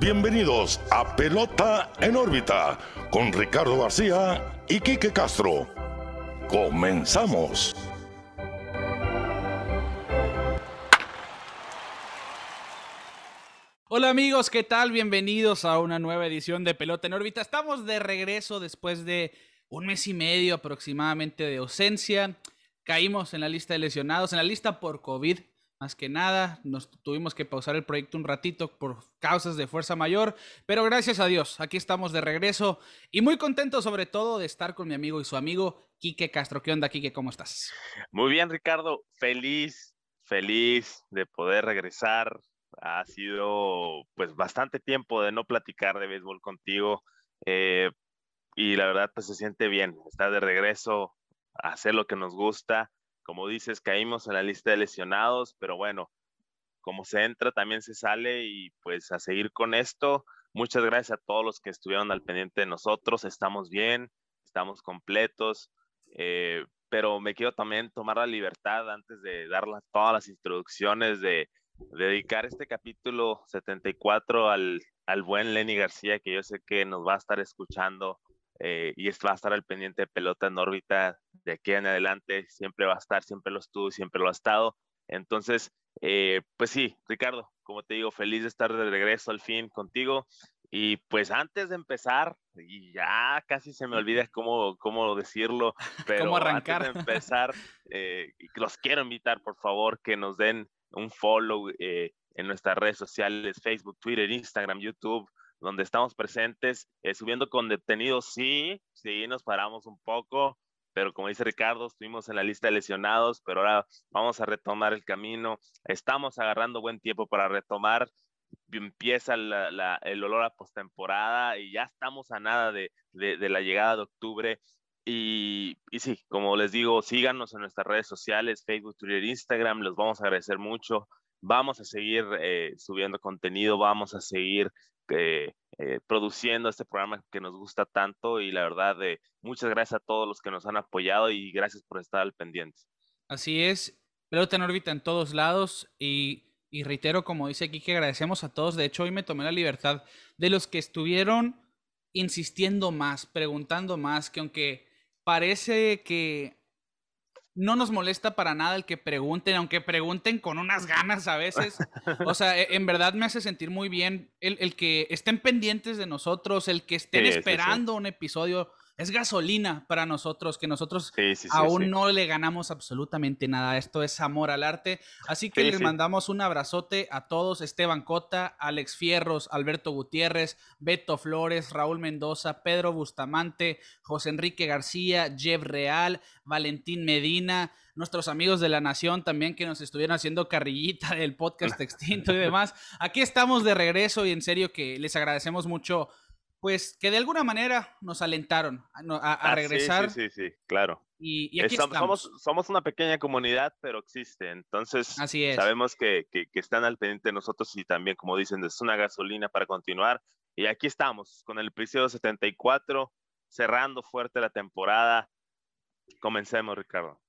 bienvenidos a Pelota en órbita con Ricardo García y Quique Castro. Comenzamos. Hola amigos, ¿qué tal? Bienvenidos a una nueva edición de Pelota en órbita. Estamos de regreso después de un mes y medio aproximadamente de ausencia. Caímos en la lista de lesionados, en la lista por COVID más que nada, nos tuvimos que pausar el proyecto un ratito por causas de fuerza mayor, pero gracias a Dios, aquí estamos de regreso y muy contento sobre todo de estar con mi amigo y su amigo Quique Castro. ¿Qué onda, Quique? ¿Cómo estás? Muy bien, Ricardo. Feliz, feliz de poder regresar. Ha sido pues bastante tiempo de no platicar de béisbol contigo eh, y la verdad pues se siente bien estar de regreso hacer lo que nos gusta como dices, caímos en la lista de lesionados, pero bueno, como se entra, también se sale y pues a seguir con esto. Muchas gracias a todos los que estuvieron al pendiente de nosotros. Estamos bien, estamos completos, eh, pero me quiero también tomar la libertad antes de dar todas las introducciones de, dedicar este capítulo 74 al, al buen Lenny García, que yo sé que nos va a estar escuchando eh, y va a estar al pendiente de pelota en órbita de aquí en adelante, siempre va a estar, siempre lo estuvo siempre lo ha estado. Entonces, eh, pues sí, Ricardo, como te digo, feliz de estar de regreso al fin contigo. Y pues antes de empezar, y ya casi se me olvida cómo, cómo decirlo, pero ¿Cómo arrancar? antes de empezar, eh, los quiero invitar, por favor, que nos den un follow en nuestras redes sociales, Facebook, Twitter, Instagram, YouTube, donde estamos presentes, eh, subiendo con detenidos, sí, sí, nos paramos un poco, pero como dice Ricardo, estuvimos en la lista de lesionados, pero ahora vamos a retomar el camino, estamos agarrando buen tiempo para retomar, empieza el olor a postemporada y ya estamos a nada de, la llegada de octubre. Y, sí, como les digo, síganos en nuestras redes sociales, Facebook, Twitter, Instagram, los vamos a agradecer mucho. Vamos a seguir eh, subiendo contenido, vamos a seguir eh, produciendo este programa que nos gusta tanto y la verdad, eh, muchas gracias a todos los que nos han apoyado y gracias por estar al pendiente. Así es, pelota en órbita en todos lados y, y reitero, como dice aquí, que agradecemos a todos. De hecho, hoy me tomé la libertad de los que estuvieron insistiendo más, preguntando más, que aunque parece que no nos molesta para nada el que pregunten, aunque pregunten con unas ganas a veces. O sea, e, en verdad me hace sentir muy bien el, que estén pendientes de nosotros, el que estén esperando un episodio es gasolina para nosotros, que nosotros aún no le ganamos absolutamente nada. Esto es amor al arte. Así que les mandamos un abrazote a todos, Esteban Cota, Alex Fierros, Alberto Gutiérrez, Beto Flores, Raúl Mendoza, Pedro Bustamante, José Enrique García, Jeff Real, Valentín Medina, nuestros amigos de la Nación también que nos estuvieron haciendo carrillita del podcast extinto y demás. Aquí estamos de regreso y en serio que les agradecemos mucho pues que de alguna manera nos alentaron a, ah, regresar. Sí, sí, sí, claro. Y, aquí estamos. Somos, una pequeña comunidad, pero existe. Entonces, Así sabemos que, que, están al pendiente de nosotros y también, como dicen, es una gasolina para continuar. Y aquí estamos, con el episodio 74, cerrando fuerte la temporada. Comencemos, Ricardo.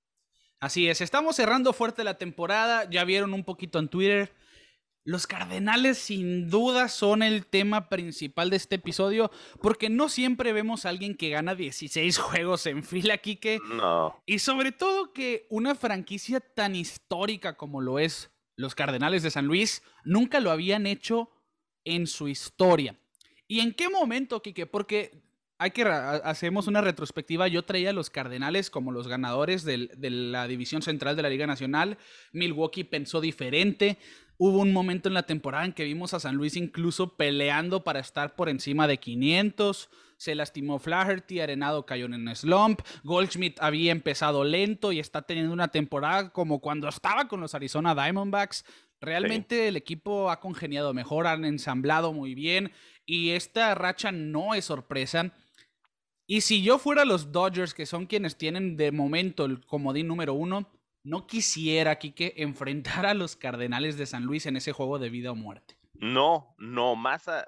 Así es, estamos cerrando fuerte la temporada. Ya vieron un poquito en Twitter los Cardenales sin duda son el tema principal de este episodio porque no siempre vemos a alguien que gana 16 juegos en fila, Kike. No. Y sobre todo que una franquicia tan histórica como lo es los Cardenales de San Luis nunca lo habían hecho en su historia. ¿Y en qué momento, Kike? Porque hay que hacemos una retrospectiva. Yo traía a los Cardenales como los ganadores de la división central de la Liga Nacional. Milwaukee pensó diferente. Hubo un momento en la temporada en que vimos a San Luis incluso peleando para estar por encima de 500. Se lastimó Flaherty, Arenado cayó en un slump. Goldschmidt había empezado lento y está teniendo una temporada como cuando estaba con los Arizona Diamondbacks. Realmente el equipo ha congeniado mejor, han ensamblado muy bien y esta racha no es sorpresa. Y si yo fuera los Dodgers, que son quienes tienen de momento el comodín número uno, no quisiera, Quique, enfrentar a los Cardenales de San Luis en ese juego de vida o muerte. No, no, más eh,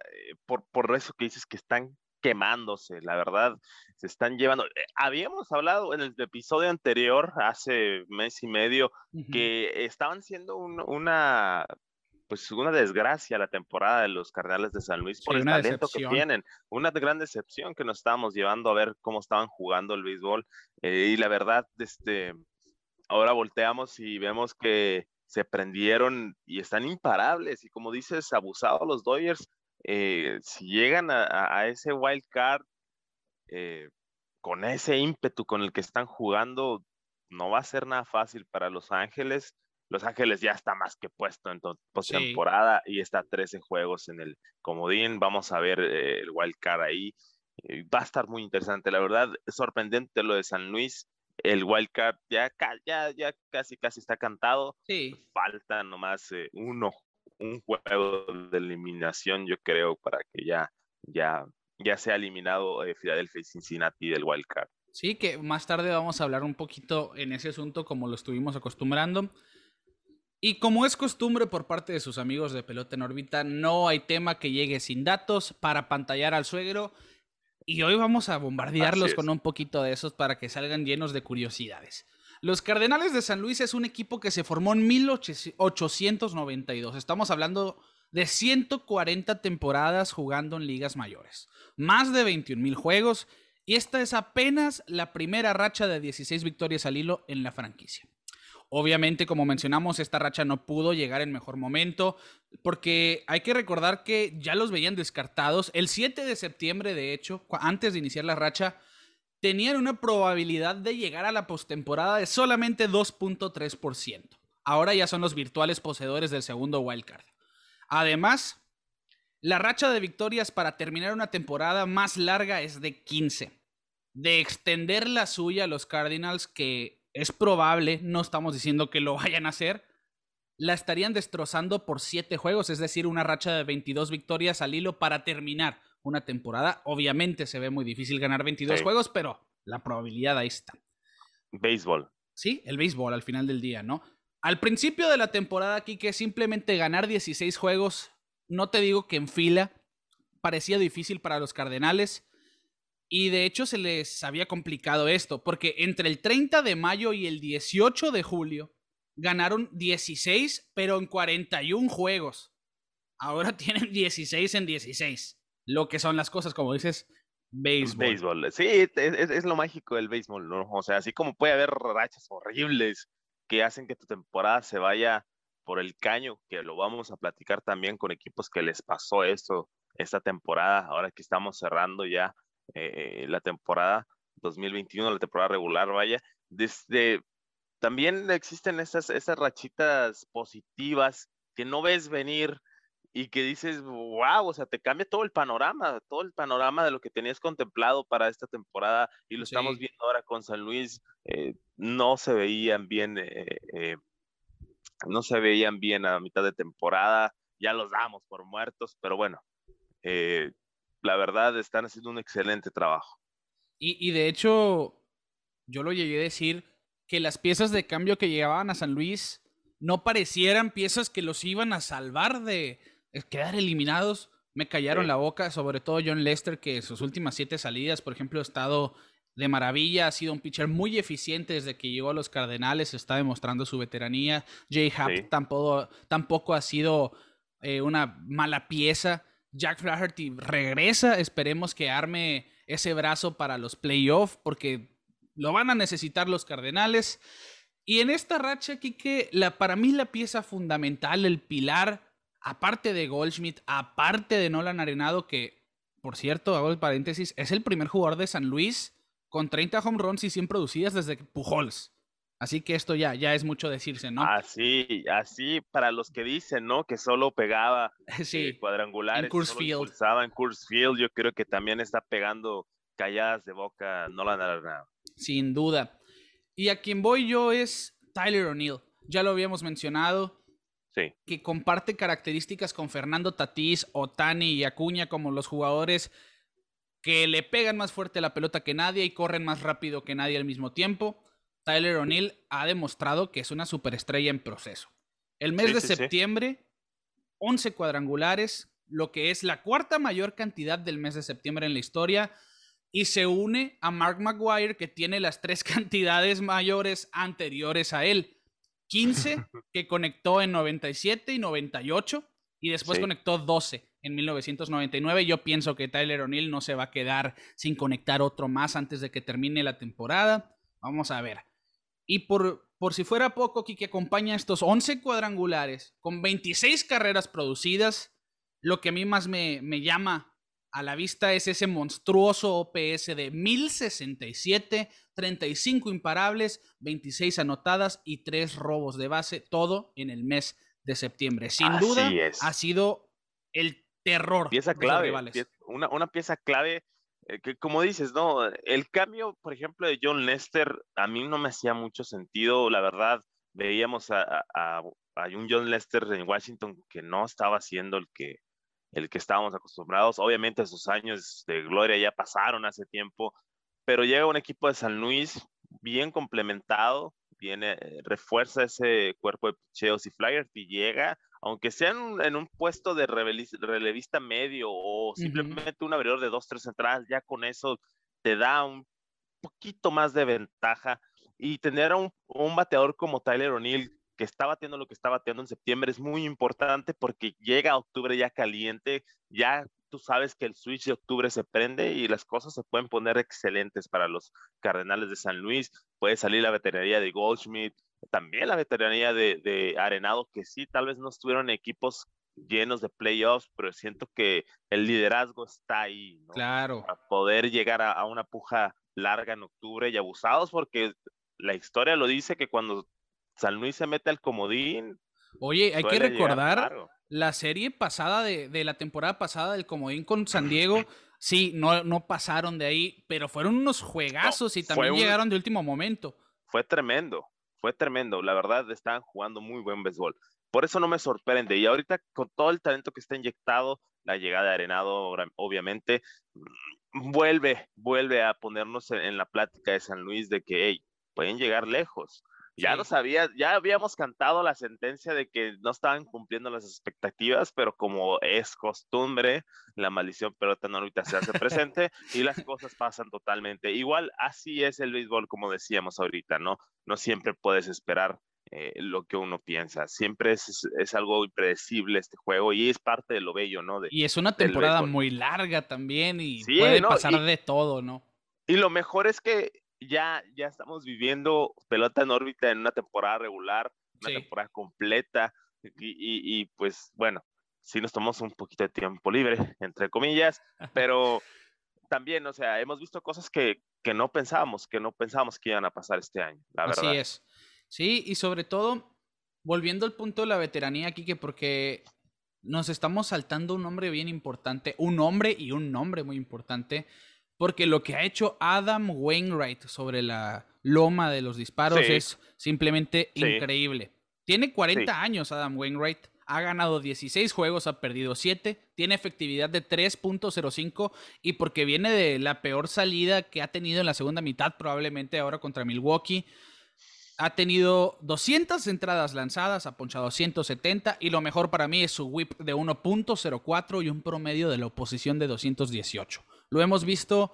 por, por eso que dices que están quemándose, la verdad, se están llevando. Eh, habíamos hablado en el episodio anterior, hace mes y medio, que estaban siendo una, pues una desgracia la temporada de los Cardenales de San Luis por el talento que tienen. Una gran decepción que nos estábamos llevando a ver cómo estaban jugando el béisbol. Eh, y la verdad, este, ahora volteamos y vemos que se prendieron y están imparables. Y como dices, abusados los Dodgers, eh, si llegan a, ese wild card eh, con ese ímpetu con el que están jugando, no va a ser nada fácil para Los Ángeles. Los Ángeles ya está más que puesto en postemporada y está 13 juegos en el comodín. Vamos a ver eh, el wild card ahí. va a estar muy interesante. La verdad, es sorprendente lo de San Luis el wildcard ya, ya, ya casi, casi está cantado. Sí. Falta nomás eh, uno, un juego de eliminación, yo creo, para que ya, ya, ya sea eliminado eh, Philadelphia y Cincinnati del wildcard. Sí, que más tarde vamos a hablar un poquito en ese asunto como lo estuvimos acostumbrando. Y como es costumbre por parte de sus amigos de Pelota en órbita, no hay tema que llegue sin datos para pantallar al suegro. Y hoy vamos a bombardearlos con un poquito de esos para que salgan llenos de curiosidades. Los Cardenales de San Luis es un equipo que se formó en 1892. Estamos hablando de 140 temporadas jugando en ligas mayores. Más de 21 mil juegos. Y esta es apenas la primera racha de 16 victorias al hilo en la franquicia. Obviamente, como mencionamos, esta racha no pudo llegar en mejor momento porque hay que recordar que ya los veían descartados. El 7 de septiembre, de hecho, antes de iniciar la racha, tenían una probabilidad de llegar a la postemporada de solamente 2.3%. Ahora ya son los virtuales poseedores del segundo wildcard. Además, la racha de victorias para terminar una temporada más larga es de 15. De extender la suya a los Cardinals, que es probable, no estamos diciendo que lo vayan a hacer, la estarían destrozando por 7 juegos, es decir, una racha de 22 victorias al hilo para terminar una temporada. Obviamente se ve muy difícil ganar 22 juegos, pero la probabilidad ahí está. Béisbol. Sí, el béisbol al final del día, ¿no? Al principio de la temporada aquí que simplemente ganar 16 juegos, no te digo que en fila, parecía difícil para los Cardenales. Y de hecho se les había complicado esto, porque entre el 30 de mayo y el 18 de julio ganaron 16, pero en 41 juegos. Ahora tienen 16 en 16. Lo que son las cosas, como dices, béisbol. Béisbol, sí, es, lo mágico del béisbol, ¿no? O sea, así como puede haber rachas horribles que hacen que tu temporada se vaya por el caño, que lo vamos a platicar también con equipos que les pasó esto esta temporada, ahora que estamos cerrando ya eh, la temporada 2021, la temporada regular, vaya. Desde, también existen esas, esas rachitas positivas que no ves venir y que dices, wow, o sea, te cambia todo el panorama, todo el panorama de lo que tenías contemplado para esta temporada y lo estamos viendo ahora con San Luis, eh, no se veían bien, eh, no se veían bien a mitad de temporada, ya los damos por muertos, pero bueno, la verdad están haciendo un excelente trabajo. Y, de hecho, yo lo llegué a decir que las piezas de cambio que llegaban a San Luis no parecieran piezas que los iban a salvar de quedar eliminados. Me callaron la boca, sobre todo John Lester, que sus últimas siete salidas, por ejemplo, ha estado de maravilla, ha sido un pitcher muy eficiente desde que llegó a los Cardenales, está demostrando su veteranía. Jay Happ tampoco, tampoco ha sido eh, una mala pieza. Jack Flaherty regresa. Esperemos que arme ese brazo para los playoffs porque lo van a necesitar los Cardenales. Y en esta racha, Kike, la, para mí la pieza fundamental, el pilar, aparte de Goldschmidt, aparte de Nolan Arenado, que, por cierto, hago el paréntesis, es el primer jugador de San Luis con 30 home runs y 100 producidas desde Pujols. Así que esto ya, ya es mucho decirse, ¿no? Así, así para los que dicen, ¿no? Que solo pegaba sí, eh, cuadrangulares. En Coors Field. en Coors Field. Yo creo que también está pegando calladas de boca no la nada. Sin duda. Y a quien voy yo es Tyler O'Neill. Ya lo habíamos mencionado. Sí. Que comparte características con Fernando Tatís, Otani y Acuña como los jugadores que le pegan más fuerte la pelota que nadie y corren más rápido que nadie al mismo tiempo. Tyler O'Neill ha demostrado que es una superestrella en proceso. El mes de septiembre, 11 cuadrangulares, lo que es la cuarta mayor cantidad del mes de septiembre en la historia, y se une a Mark McGuire, que tiene las tres cantidades mayores anteriores a él. 15 que conectó en 97 y 98 y después conectó 12 en 1999. Yo pienso que Tyler O'Neill no se va a quedar sin conectar otro más antes de que termine la temporada. Vamos a ver. Y por, por si fuera poco, que acompaña estos 11 cuadrangulares con 26 carreras producidas. Lo que a mí más me, me llama a la vista es ese monstruoso OPS de 1067, 35 imparables, 26 anotadas y 3 robos de base, todo en el mes de septiembre. Sin duda, ha sido el terror. Pieza clave, una, una, pieza clave eh, que como dices, ¿no? El cambio, por ejemplo, de John Lester, a mí no me hacía mucho sentido, la verdad, veíamos a, a, a un John Lester en Washington que no estaba siendo el que el que estábamos acostumbrados. Obviamente esos años de gloria ya pasaron hace tiempo, pero llega un equipo de San Luis bien complementado, viene, refuerza ese cuerpo de picheos y flyers y llega, aunque sea en, un puesto de relevista medio o simplemente un abridor de dos, tres entradas, ya con eso te da un poquito más de ventaja y tener a un, un bateador como Tyler O'Neill que está bateando lo que está bateando en septiembre es muy importante porque llega octubre ya caliente, ya tú sabes que el switch de octubre se prende y las cosas se pueden poner excelentes para los Cardenales de San Luis. Puede salir la veteranía de Goldschmidt, también la veteranía de, Arenado, que sí, tal vez no estuvieron equipos llenos de playoffs, pero siento que el liderazgo está ahí, ¿no? Claro. Para poder llegar a, a una puja larga en octubre y abusados porque la historia lo dice que cuando San Luis se mete al comodín. Oye, hay que recordar la serie pasada de, la temporada pasada del comodín con San Diego. Sí, no, no pasaron de ahí, pero fueron unos juegazos y también llegaron de último momento. Fue tremendo, fue tremendo. La verdad, estaban jugando muy buen béisbol. Por eso no me sorprende. Y ahorita, con todo el talento que está inyectado, la llegada de Arenado, obviamente, vuelve, vuelve a ponernos en, la plática de San Luis de que, hey, pueden llegar lejos. Ya lo sabía, ya habíamos cantado la sentencia de que no estaban cumpliendo las expectativas, pero como es costumbre, la maldición pelota en órbita se hace presente y las cosas pasan totalmente. Igual así es el béisbol, como decíamos ahorita, ¿no? No siempre puedes esperar eh, lo que uno piensa. Siempre es, es, algo impredecible este juego y es parte de lo bello, ¿no? y es una temporada muy larga también y puede pasar de todo, ¿no? Y lo mejor es que ya, ya estamos viviendo pelota en órbita en una temporada regular, una temporada completa, y, y, pues bueno, sí nos tomamos un poquito de tiempo libre, entre comillas, pero también, o sea, hemos visto cosas que, que no pensábamos, que no pensábamos que iban a pasar este año, la verdad. Así es. Sí, y sobre todo, volviendo al punto de la veteranía, que porque nos estamos saltando un nombre bien importante, un hombre y un nombre muy importante porque lo que ha hecho Adam Wainwright sobre la loma de los disparos es simplemente increíble. Tiene 40 años Adam Wainwright, ha ganado 16 juegos, ha perdido 7, tiene efectividad de 3.05 y porque viene de la peor salida que ha tenido en la segunda mitad, probablemente ahora contra Milwaukee. Ha tenido 200 entradas lanzadas, ha ponchado 170 y lo mejor para mí es su whip de 1.04 y un promedio de la oposición de 218. Lo hemos visto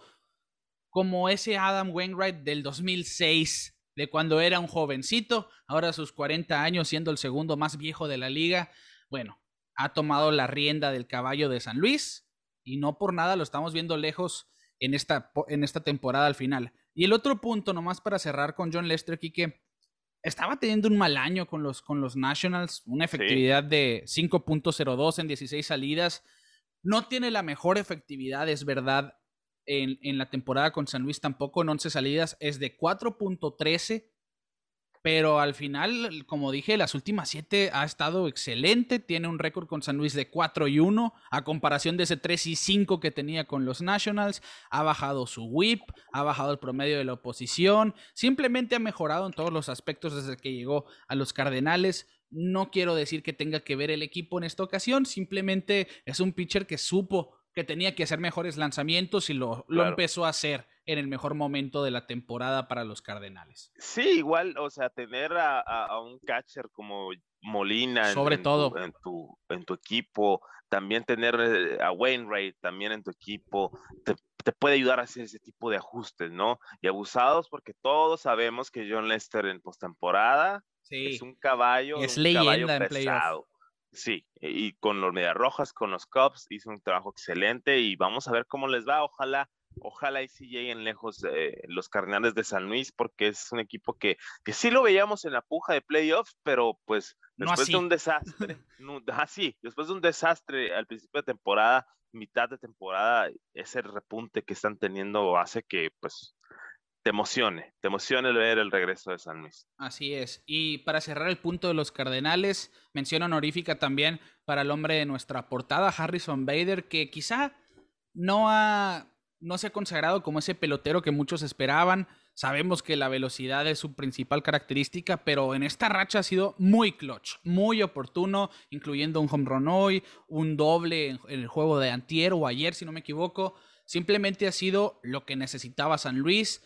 como ese Adam Wainwright del 2006, de cuando era un jovencito, ahora a sus 40 años siendo el segundo más viejo de la liga. Bueno, ha tomado la rienda del caballo de San Luis y no por nada lo estamos viendo lejos en esta, en esta temporada al final. Y el otro punto, nomás para cerrar con John Lester, aquí que estaba teniendo un mal año con los, con los Nationals, una efectividad de 5.02 en 16 salidas. No tiene la mejor efectividad, es verdad, en, en, la temporada con San Luis tampoco, en 11 salidas, es de 4.13, pero al final, como dije, las últimas 7 ha estado excelente, tiene un récord con San Luis de 4 y 1, a comparación de ese 3 y 5 que tenía con los Nationals, ha bajado su whip, ha bajado el promedio de la oposición, simplemente ha mejorado en todos los aspectos desde que llegó a los Cardenales, no quiero decir que tenga que ver el equipo en esta ocasión, simplemente es un pitcher que supo que tenía que hacer mejores lanzamientos y lo, lo empezó a hacer en el mejor momento de la temporada para los Cardenales. Sí, igual, o sea, tener a, un catcher como Molina Sobre en, todo. Tu, en, tu, en tu equipo, también tener eh, a Wainwright también en tu equipo, te, te, puede ayudar a hacer ese tipo de ajustes, ¿no? Y abusados porque todos sabemos que John Lester en postemporada Es un caballo. Es un leyenda caballo pesado. Sí, y con los Medias Rojas, con los Cubs, hizo un trabajo excelente y vamos a ver cómo les va. Ojalá, ojalá y sí lleguen lejos los Cardenales de San Luis, porque es un equipo que, que sí lo veíamos en la puja de playoffs, pero pues después de un desastre, así, después de un desastre al principio de temporada, mitad de temporada, ese repunte que están teniendo hace que pues te emocione, te emocione ver el regreso de San Luis. Así es. Y para cerrar el punto de los Cardenales, mención honorífica también para el hombre de nuestra portada, Harrison Bader, que quizá no ha no se ha consagrado como ese pelotero que muchos esperaban. Sabemos que la velocidad es su principal característica, pero en esta racha ha sido muy clutch, muy oportuno, incluyendo un home run hoy, un doble en el juego de antier o ayer, si no me equivoco. Simplemente ha sido lo que necesitaba San Luis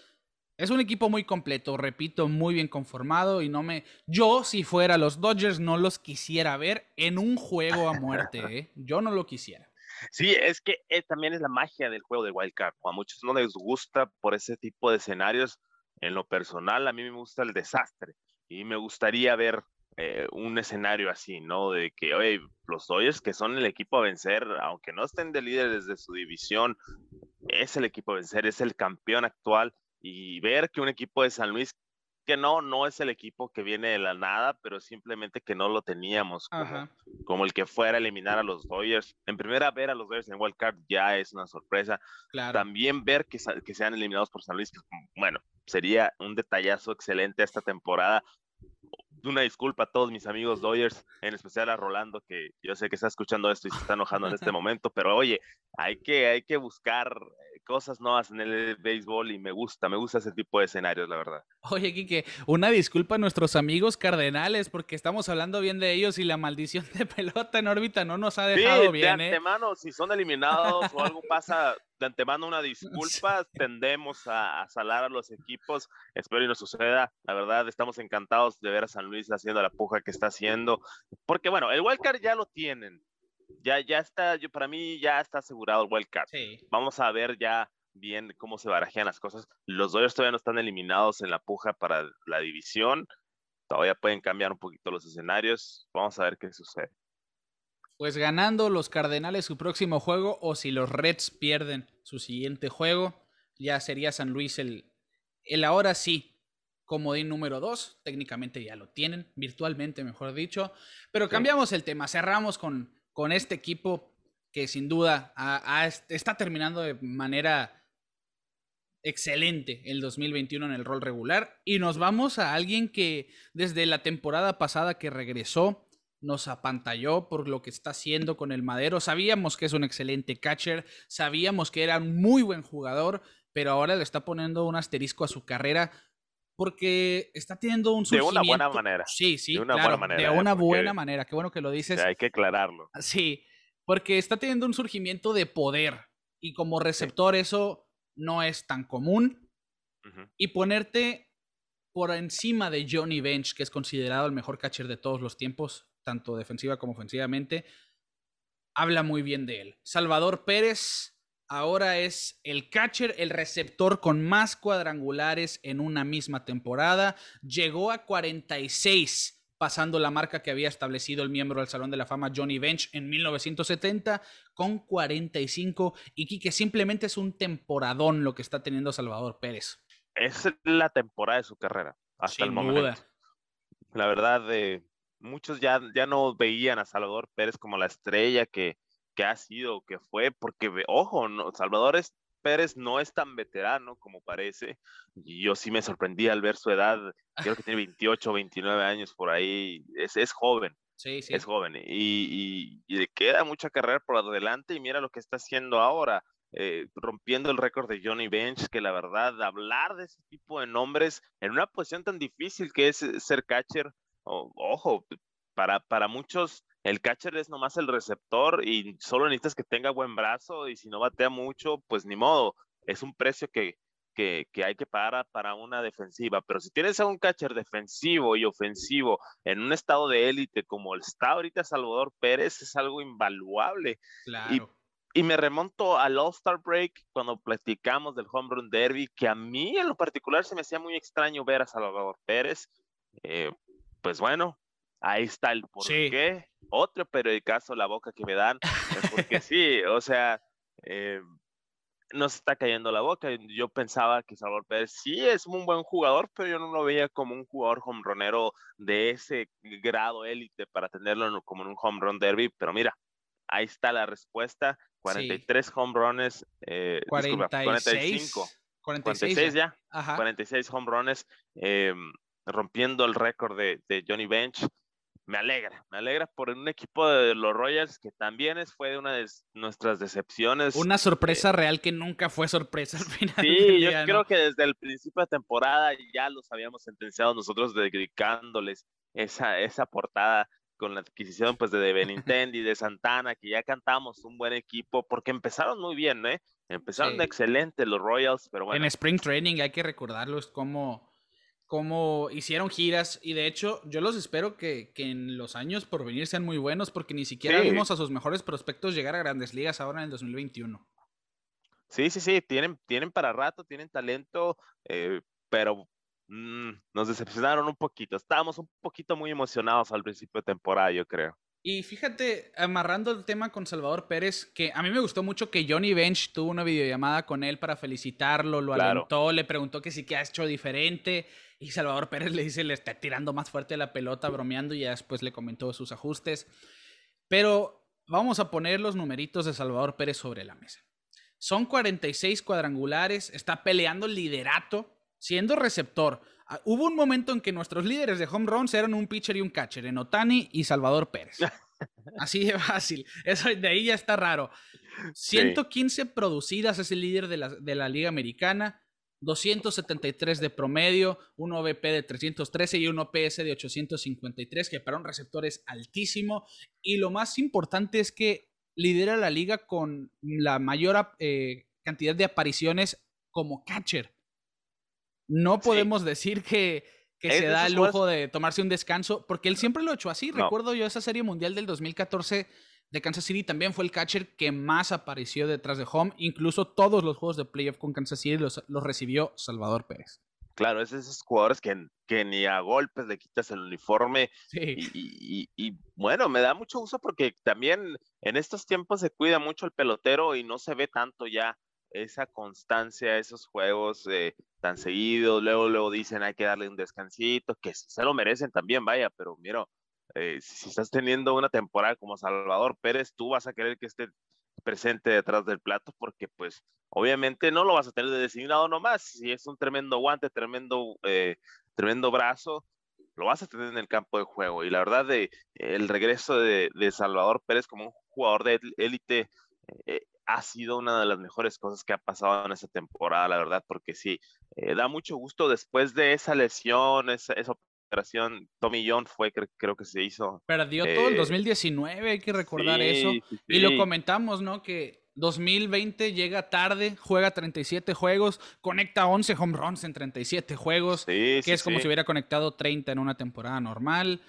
es un equipo muy completo, repito, muy bien conformado y no me... Yo, si fuera los Dodgers, no los quisiera ver en un juego a muerte, ¿eh? Yo no lo quisiera. Sí, es que eh, también es la magia del juego de Wild Card. A muchos no les gusta por ese tipo de escenarios. En lo personal, a mí me gusta el desastre y me gustaría ver eh, un escenario así, ¿no? De que, oye, los Dodgers que son el equipo a vencer, aunque no estén de líderes de su división, es el equipo a vencer, es el campeón actual y ver que un equipo de San Luis que no, no es el equipo que viene de la nada, pero simplemente que no lo teníamos como, el que fuera a eliminar a los Dodgers. En primera, ver a los Dodgers en Wild Card ya es una sorpresa. También ver que, que sean eliminados por San Luis, bueno, sería un detallazo excelente esta temporada. Una disculpa a todos mis amigos Dodgers, en especial a Rolando, que yo sé que está escuchando esto y se está enojando en este momento, pero oye, hay que, hay que buscar cosas nuevas en el béisbol y me gusta, me gusta ese tipo de escenarios, la verdad. Oye, Kike, una disculpa a nuestros amigos cardenales porque estamos hablando bien de ellos y la maldición de pelota en órbita no nos ha dejado bien. De ¿eh? antemano, si son eliminados o algo pasa, de antemano una disculpa, tendemos a, salar a los equipos, espero y no suceda, la verdad estamos encantados de ver a San Luis haciendo la puja que está haciendo, porque bueno, el wildcard ya lo tienen, ya, ya está, yo, para mí ya está asegurado el wild card. Vamos a ver ya bien cómo se barajean las cosas. Los Dodgers todavía no están eliminados en la puja para la división. Todavía pueden cambiar un poquito los escenarios. Vamos a ver qué sucede. Pues ganando los Cardenales su próximo juego o si los Reds pierden su siguiente juego, ya sería San Luis el, el ahora sí comodín número 2. Técnicamente ya lo tienen, virtualmente mejor dicho. Pero cambiamos el tema, cerramos con con este equipo que sin duda está terminando de manera excelente el 2021 en el rol regular. Y nos vamos a alguien que desde la temporada pasada que regresó nos apantalló por lo que está haciendo con el Madero. Sabíamos que es un excelente catcher, sabíamos que era un muy buen jugador, pero ahora le está poniendo un asterisco a su carrera porque está teniendo un surgimiento. De una buena manera. Sí, sí, de una buena manera. De una buena manera. Qué bueno que lo dices. Hay que aclararlo. Sí, porque está teniendo un surgimiento de poder y como receptor eso no es tan común. Y ponerte por encima de Johnny Bench, que es considerado el mejor catcher de todos los tiempos, tanto defensiva como ofensivamente, habla muy bien de él. Salvador Pérez ahora es el catcher, el receptor con más cuadrangulares en una misma temporada. Llegó a 46 pasando la marca que había establecido el miembro del Salón de la Fama Johnny Bench en 1970 con 45 y que simplemente es un temporadón lo que está teniendo Salvador Pérez. Es la temporada de su carrera hasta el momento. La verdad, de muchos ya, ya no veían a Salvador Pérez como la estrella que, que ha sido, que fue, porque, ojo, no, Salvador Pérez no es tan veterano como parece. Y yo sí me sorprendí al ver su edad. Creo que tiene 28, 29 años por ahí. Es, es joven. Sí, sí. Es joven. Y, y, le queda mucha carrera por adelante. Y mira lo que está haciendo ahora. Eh, rompiendo el récord de Johnny Bench, que la verdad, hablar de ese tipo de nombres en una posición tan difícil que es ser catcher, ojo, para, para muchos el catcher es nomás el receptor y solo necesitas que tenga buen brazo y si no batea mucho, pues ni modo. Es un precio que, que, hay que pagar para una defensiva. Pero si tienes a un catcher defensivo y ofensivo en un estado de élite como el está ahorita Salvador Pérez, es algo invaluable. Claro. Y, me remonto al All-Star Break cuando platicamos del Home Run Derby, que a mí en lo particular se me hacía muy extraño ver a Salvador Pérez. Eh, pues bueno, ahí está el por qué. Otro periodicazo la boca que me dan, porque sí, o sea, eh, nos está cayendo la boca. Yo pensaba que Salvador Pérez sí es un buen jugador, pero yo no lo veía como un jugador homeronero de ese grado élite para tenerlo como en un home run derby. Pero mira, ahí está la respuesta. 43 home runs, eh, 45. 46, ya. 46 home runs, em, rompiendo el récord de, de Johnny Bench me alegra, me alegra por un equipo de los Royals que también es, fue una de nuestras decepciones. Una sorpresa eh, real que nunca fue sorpresa al final. Sí, yo creo que desde el principio de temporada ya los habíamos sentenciado nosotros dedicándoles esa, esa portada con la adquisición pues de Benintendi, de Santana, que ya cantamos un buen equipo, porque empezaron muy bien, ¿eh? Empezaron excelente los Royals, pero bueno. En Spring Training hay que recordarlos como cómo hicieron giras y de hecho yo los espero que, en los años por venir sean muy buenos porque ni siquiera vimos a sus mejores prospectos llegar a grandes ligas ahora en el 2021. Sí, sí, sí, tienen, tienen para rato, tienen talento, eh, pero mm, nos decepcionaron un poquito. Estábamos un poquito muy emocionados al principio de temporada, yo creo. Y fíjate, amarrando el tema con Salvador Pérez, que a mí me gustó mucho que Johnny Bench tuvo una videollamada con él para felicitarlo, lo alentó, le preguntó que sí que ha hecho diferente. Y Salvador Pérez le dice, le está tirando más fuerte la pelota, bromeando, y ya después le comentó sus ajustes. Pero vamos a poner los numeritos de Salvador Pérez sobre la mesa. Son 46 cuadrangulares, está peleando el liderato, siendo receptor. Ah, hubo un momento en que nuestros líderes de home runs eran un pitcher y un catcher, en Otani y Salvador Pérez. Así de fácil. Eso de ahí ya está raro. 115 producidas es el líder de la, de la Liga Americana. 273 de promedio, un OVP de 313 y un OPS de 853, que para un receptor es altísimo. Y lo más importante es que lidera la liga con la mayor eh, cantidad de apariciones como catcher. No podemos decir que, se da el lujo de tomarse un descanso, porque él siempre lo ha hecho así. Recuerdo yo esa serie mundial del 2014 de Kansas City también fue el catcher que más apareció detrás de home. Incluso todos los juegos de playoff con Kansas City los, recibió Salvador Pérez. Claro, es esos jugadores que, que, ni a golpes le quitas el uniforme. Y, y, bueno, me da mucho gusto porque también en estos tiempos se cuida mucho el pelotero y no se ve tanto ya esa constancia, esos juegos eh, tan seguidos. Luego, luego dicen hay que darle un descansito, que se lo merecen también, vaya, pero mira, eh, si estás teniendo una temporada como Salvador Pérez, tú vas a querer que esté presente detrás del plato porque pues obviamente no lo vas a tener de designado nomás, si es un tremendo guante, tremendo, eh, tremendo brazo, lo vas a tener en el campo de juego y la verdad de el regreso de, Salvador Pérez como un jugador de élite eh, ha sido una de las mejores cosas que ha pasado en esta temporada, la verdad, porque sí, da mucho gusto después de esa lesión, esa, esa Tommy John fue, creo, que se hizo. Perdió todo el 2019, eh, hay que recordar eso. Y lo comentamos, ¿no? Que 2020 llega tarde, juega 37 juegos, conecta 11 home runs en 37 juegos, que es como si hubiera conectado 30 en una temporada normal.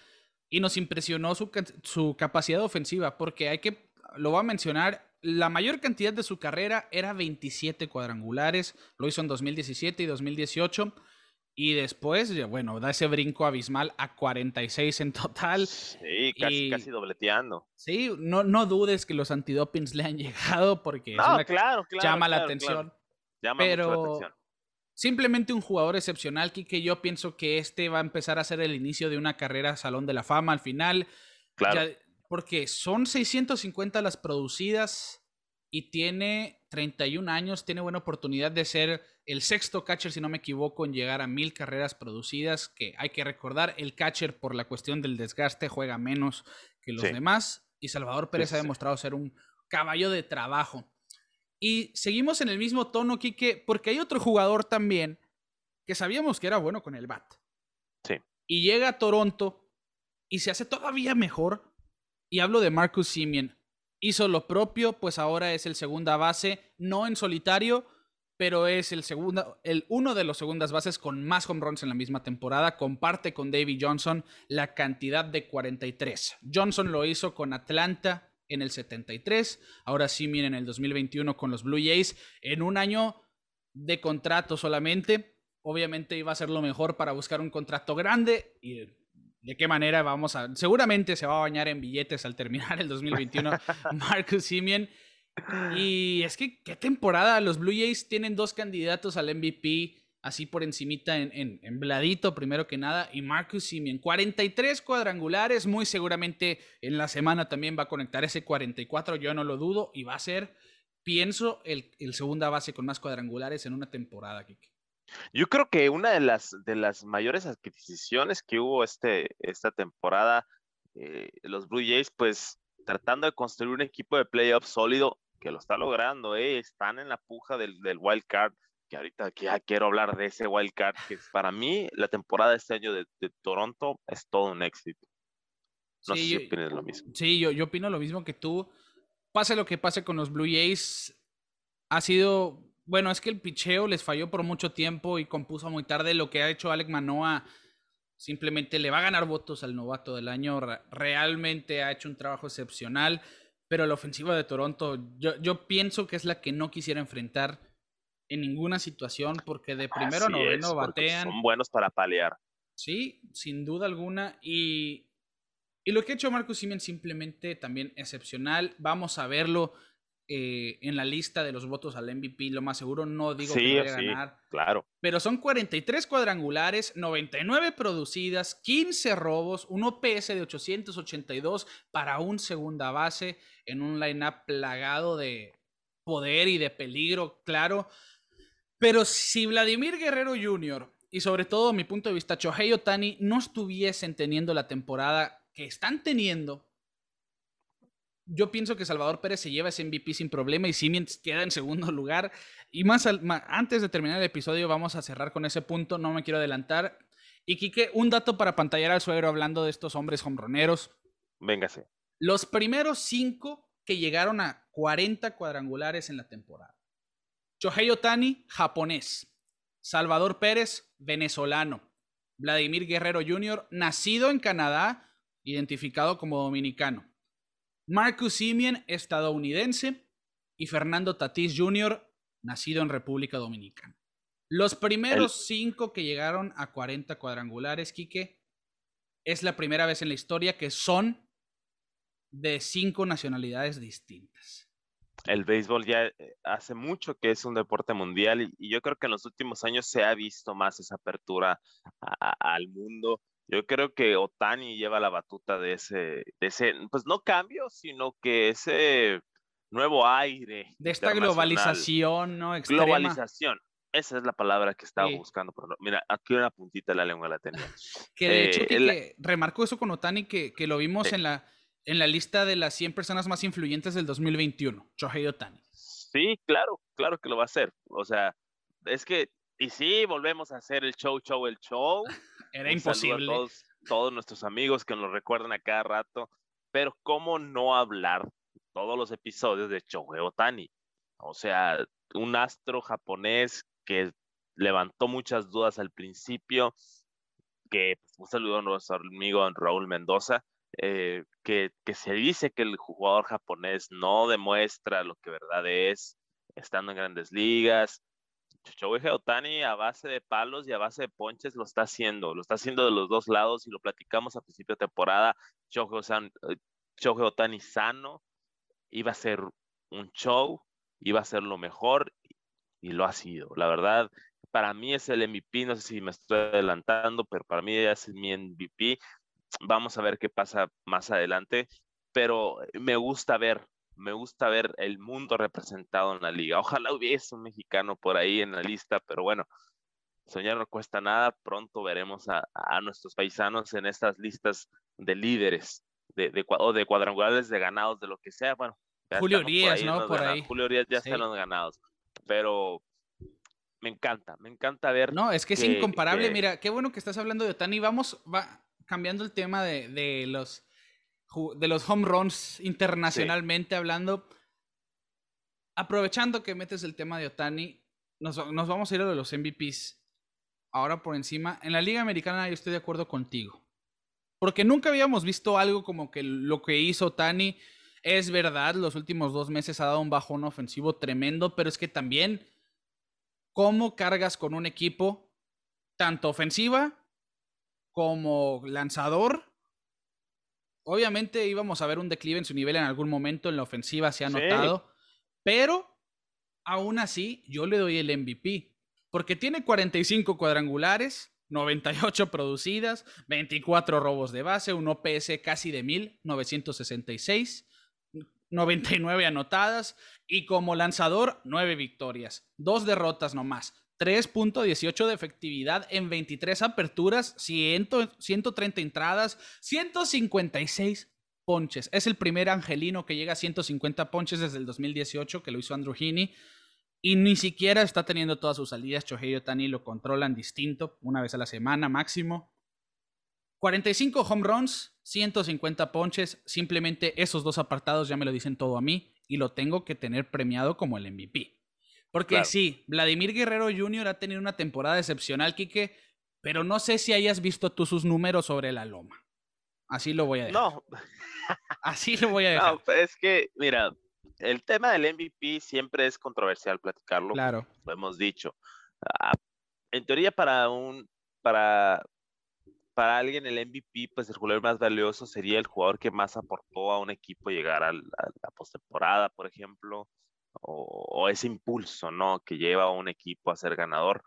Y nos impresionó su, su capacidad ofensiva, porque hay que, lo voy a mencionar, la mayor cantidad de su carrera era 27 cuadrangulares, lo hizo en 2017 y 2018 y después, bueno, da ese brinco abismal a 46 en total. Sí, casi, casi dobleteando. Sí, no, no dudes que los antidopings le han llegado porque llama la atención. Llama pero mucho la atención. Simplemente un jugador excepcional, que Yo pienso que este va a empezar a ser el inicio de una carrera Salón de la Fama al final. Claro. Porque son 650 las producidas y tiene 31 años, tiene buena oportunidad de ser el sexto catcher, si no me equivoco, en llegar a mil carreras producidas, que hay que recordar, el catcher por la cuestión del desgaste juega menos que los demás, y Salvador Pérez ha demostrado ser un caballo de trabajo. Y seguimos en el mismo tono, Quique, porque hay otro jugador también que sabíamos que era bueno con el bat. Sí. Y llega a Toronto y se hace todavía mejor. Y hablo de Marcus Simeon. Hizo lo propio, pues ahora es el segunda base, no en solitario, pero es el, segundo, el uno de los segundas bases con más home runs en la misma temporada. Comparte con Davy Johnson la cantidad de 43. Johnson lo hizo con Atlanta en el 73, ahora sí miren en el 2021 con los Blue Jays, en un año de contrato solamente. Obviamente iba a ser lo mejor para buscar un contrato grande y de qué manera vamos a. Seguramente se va a bañar en billetes al terminar el 2021 Marcus Simeon. Y es que, qué temporada. Los Blue Jays tienen dos candidatos al MVP, así por encimita en, en, Bladito, primero que nada, y Marcus Simeon. 43 cuadrangulares, muy seguramente en la semana también va a conectar ese 44, yo no lo dudo, y va a ser, pienso, el, el segunda base con más cuadrangulares en una temporada, Kike. Yo creo que una de las, de las mayores adquisiciones que hubo este, esta temporada, eh, los Blue Jays, pues tratando de construir un equipo de playoffs sólido, que lo está logrando, eh, están en la puja del, del wild card, que ahorita ya quiero hablar de ese wild card, que para mí la temporada de este año de, Toronto es todo un éxito. No sé si opinas lo mismo. Sí, yo, yo opino lo mismo que tú. Pase lo que pase con los Blue Jays, ha sido bueno, es que el picheo les falló por mucho tiempo y compuso muy tarde. Lo que ha hecho Alec Manoa simplemente le va a ganar votos al novato del año. Realmente ha hecho un trabajo excepcional. Pero la ofensiva de Toronto, yo, yo pienso que es la que no quisiera enfrentar en ninguna situación, porque de primero a noveno batean. Son buenos para paliar. Sí, sin duda alguna. Y, y lo que ha hecho Marcus Siemens simplemente también excepcional. Vamos a verlo eh, en la lista de los votos al MVP, lo más seguro, no digo que vaya a ganar. Claro. Pero son 43 cuadrangulares, 99 producidas, 15 robos, un OPS de 882 para un segunda base en un lineup plagado de poder y de peligro, claro. Pero si Vladimir Guerrero Jr. y sobre todo, mi punto de vista, Chohei Otani no estuviesen teniendo la temporada que están teniendo, yo pienso que Salvador Pérez se lleva ese MVP sin problema y Siemens queda en segundo lugar. Y más, antes de terminar el episodio, vamos a cerrar con ese punto, no me quiero adelantar. Y Quique, un dato para pantallar al suegro hablando de estos hombres hombroneros. Véngase. Los primeros cinco que llegaron a 40 cuadrangulares en la temporada. Shohei Otani, japonés. Salvador Pérez, venezolano. Vladimir Guerrero Jr., nacido en Canadá, identificado como dominicano. Marcus Simeon, estadounidense, y Fernando Tatís Jr., nacido en República Dominicana. Los primeros cinco que llegaron a 40 cuadrangulares, Quique, es la primera vez en la historia que son de cinco nacionalidades distintas. El béisbol ya eh, hace mucho que es un deporte mundial y, yo creo que en los últimos años se ha visto más esa apertura al mundo yo creo que Otani lleva la batuta de ese, de ese, pues no cambio, sino que ese nuevo aire. De esta globalización, ¿no? Extrema. Globalización. Esa es la palabra que estaba buscando. Pero mira, aquí una puntita de la lengua la tenía. que de hecho, eh, remarcó eso con Otani, que, que lo vimos en, la, en la lista de las 100 personas más influyentes del 2021, Shohei Otani. Sí, claro, claro que lo va a hacer. O sea, es que, y sí, volvemos a hacer el show, show, el show. Era imposible. todos, todos, nuestros amigos que nos recuerdan a cada rato, pero ¿cómo no hablar todos los episodios de Shohei Otani? O sea, un astro japonés que levantó muchas dudas al principio, que un saludo a nuestro amigo Raúl Mendoza, eh, que, que se dice que el jugador japonés no demuestra lo que verdad es, estando en grandes ligas, Shohei Otani a base de palos y a base de ponches lo está haciendo, lo está haciendo de los dos lados y lo platicamos a principio de temporada. Shohei, eh, Otani sano, iba a ser un show, iba a ser lo mejor y lo ha sido. La verdad, para mí es el MVP, no sé si me estoy adelantando, pero para mí es mi MVP. Vamos a ver qué pasa más adelante, pero me gusta ver me gusta ver el mundo representado en la liga. Ojalá hubiese un mexicano por ahí en la lista, pero bueno, soñar no cuesta nada. Pronto veremos a, nuestros paisanos en estas listas de líderes, de, de, o de cuadrangulares de ganados, de lo que sea. Bueno, Julio Díaz, ¿no? Por ahí. Julio Díaz ya están los ganados, pero me encanta, me encanta ver. No, es que, es incomparable. Mira, qué bueno que estás hablando de Otani. Vamos, va cambiando el tema de, de los de los home runs internacionalmente hablando. Aprovechando que metes el tema de Otani, nos, vamos a ir a los MVPs. Ahora por encima, en la Liga Americana yo estoy de acuerdo contigo. Porque nunca habíamos visto algo como que lo que hizo Otani es verdad, los últimos dos meses ha dado un bajón ofensivo tremendo, pero es que también, ¿cómo cargas con un equipo tanto ofensiva como lanzador, obviamente íbamos a ver un declive en su nivel en algún momento en la ofensiva, se ha notado, pero aún así yo le doy el MVP, porque tiene 45 cuadrangulares, 98 producidas, 24 robos de base, un OPS casi de 1966, 99 anotadas y como lanzador 9 victorias, 2 derrotas nomás. 3.18 de efectividad en 23 aperturas, 130 entradas, 156 ponches. Es el primer angelino que llega a 150 ponches desde el 2018, que lo hizo Andrew Heaney. Y ni siquiera está teniendo todas sus salidas. Chohei y Otani lo controlan distinto, una vez a la semana máximo. 45 home runs, 150 ponches. Simplemente esos dos apartados ya me lo dicen todo a mí y lo tengo que tener premiado como el MVP. Porque sí, Vladimir Guerrero Jr. ha tenido una temporada excepcional, Quique, pero no sé si hayas visto tú sus números sobre la loma. Así lo voy a dejar. No. Así lo voy a dejar. No, pues, es que, mira, el tema del MVP siempre es controversial platicarlo. Claro. Lo hemos dicho. Ah, en teoría, para un, para, para alguien el MVP, pues el jugador más valioso sería el jugador que más aportó a un equipo llegar a la postemporada, por ejemplo o, ese impulso, ¿no? Que lleva a un equipo a ser ganador.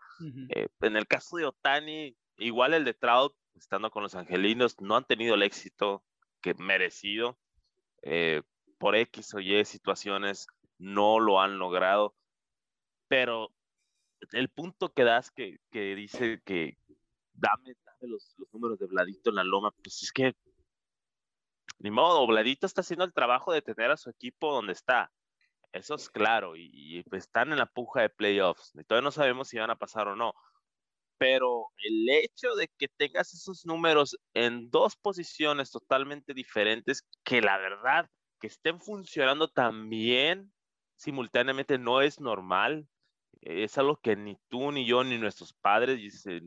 Eh, en el caso de Otani, igual el de Trout, estando con los Angelinos, no han tenido el éxito que merecido. Eh, por X o Y situaciones no lo han logrado. Pero el punto que das que, que dice que dame, dame los, los, números de Vladito en la loma, pues es que ni modo, Vladito está haciendo el trabajo de tener a su equipo donde está. Eso es claro, y, pues, están en la puja de playoffs. Y todavía no sabemos si van a pasar o no. Pero el hecho de que tengas esos números en dos posiciones totalmente diferentes, que la verdad, que estén funcionando tan bien simultáneamente no es normal. Es algo que ni tú, ni yo, ni nuestros padres,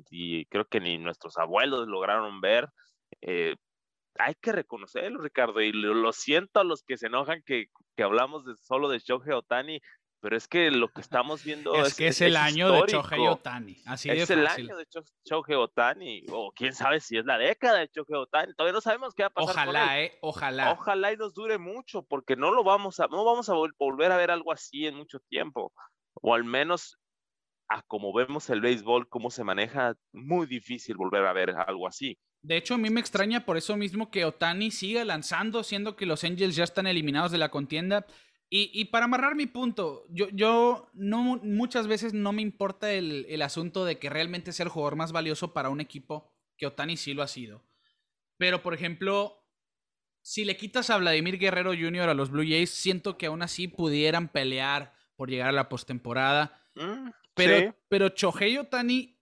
y, creo que ni nuestros abuelos lograron ver. Eh, hay que reconocerlo, Ricardo, y lo, siento a los que se enojan que, que hablamos de, solo de Shohei Otani, pero es que lo que estamos viendo es, que es, el año de Shohei Otani, así es el año de Shohei Otani, o quién sabe si es la década de Shohei Otani, todavía no sabemos qué va a pasar Ojalá, eh, ojalá. Ojalá y nos dure mucho, porque no lo vamos a, no vamos a volver a ver algo así en mucho tiempo, o al menos a como vemos el béisbol, cómo se maneja, muy difícil volver a ver algo así. De hecho, a mí me extraña por eso mismo que Otani siga lanzando, siendo que los Angels ya están eliminados de la contienda. Y, para amarrar mi punto, yo, yo no, muchas veces no me importa el, el, asunto de que realmente sea el jugador más valioso para un equipo, que Otani sí lo ha sido. Pero, por ejemplo, si le quitas a Vladimir Guerrero Jr. a los Blue Jays, siento que aún así pudieran pelear por llegar a la postemporada. Mm, pero, pero Chohei Otani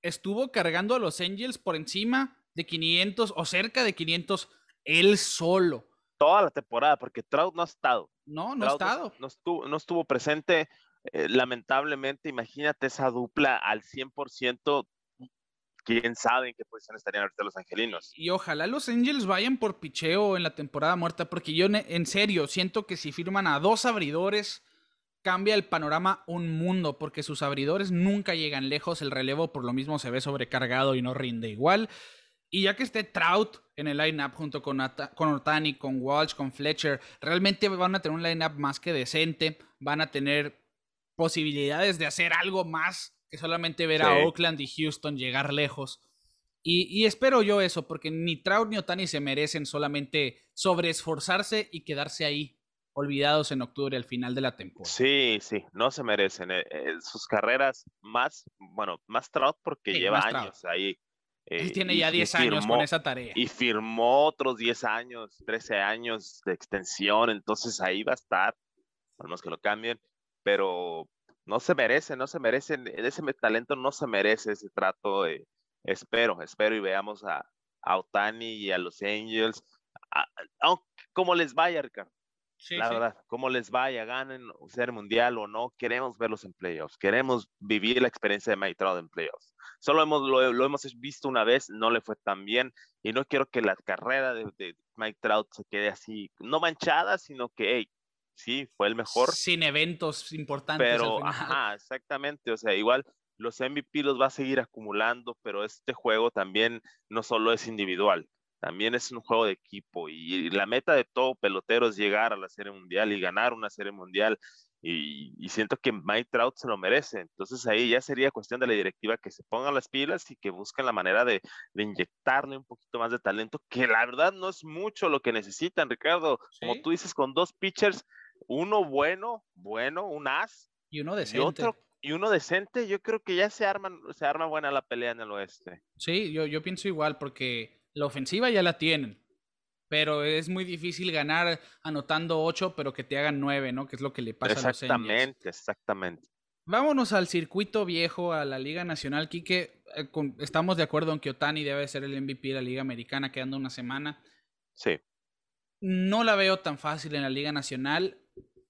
estuvo cargando a los Angels por encima de 500 o cerca de 500 él solo. Toda la temporada, porque Trout no ha estado. No, no ha estado. No, estuvo, no estuvo presente. Eh, lamentablemente, imagínate esa dupla al 100%. Quién sabe en qué posición estarían ahorita los angelinos. Y ojalá los Angels vayan por picheo en la temporada muerta, porque yo en serio siento que si firman a dos abridores, cambia el panorama un mundo, porque sus abridores nunca llegan lejos, el relevo por lo mismo se ve sobrecargado y no rinde igual. Y ya que esté Trout en el lineup junto con, con Otani, con Walsh, con Fletcher, realmente van a tener un lineup más que decente, van a tener posibilidades de hacer algo más que solamente ver a Oakland y Houston llegar lejos. Y, espero yo eso, porque ni Trout ni Otani se merecen solamente sobreesforzarse y quedarse ahí, olvidados en octubre al final de la temporada. Sí, sí, no se merecen. Eh, eh, sus carreras más, bueno, más Trout porque lleva años ahí eh, tiene ya 10 años con esa tarea. Y firmó otros 10 años, 13 años de extensión, entonces ahí va a estar, menos que lo cambien, pero no se merece, no se merece, ese talento no se merece ese trato. espero, espero y veamos a, a Otani y a los Angels, aunque como les vaya, Ricardo. La verdad, como les vaya, ganen ser mundial o no, queremos verlos en playoffs, queremos vivir la experiencia de Mike en playoffs. Solo hemos, lo, hemos visto una vez, no le fue tan bien y no quiero que la carrera de, Mike Trout se quede así, no manchada, sino que, hey, sí, fue el mejor. Sin eventos importantes. Pero, ajá, exactamente, o sea, igual los MVP los va a seguir acumulando, pero este juego también no solo es individual, también es un juego de equipo y la meta de todo pelotero es llegar a la Serie Mundial y ganar una Serie Mundial y, siento que Mike Trout se lo merece. Entonces ahí ya sería cuestión de la directiva que se pongan las pilas y que busquen la manera de, inyectarle un poquito más de talento, que la verdad no es mucho lo que necesitan, Ricardo. Como tú dices, con dos pitchers, uno bueno, bueno, un as. Y uno decente. Y, otro, y uno decente, yo creo que ya se, arman, se arma buena la pelea en el oeste. Sí, yo, yo pienso igual, porque la ofensiva ya la tienen pero es muy difícil ganar anotando 8, pero que te hagan 9, ¿no? Que es lo que le pasa a los Exactamente, exactamente. Vámonos al circuito viejo, a la Liga Nacional. Quique, eh, estamos de acuerdo en que Otani debe ser el MVP de la Liga Americana, quedando una semana. Sí. No la veo tan fácil en la Liga Nacional.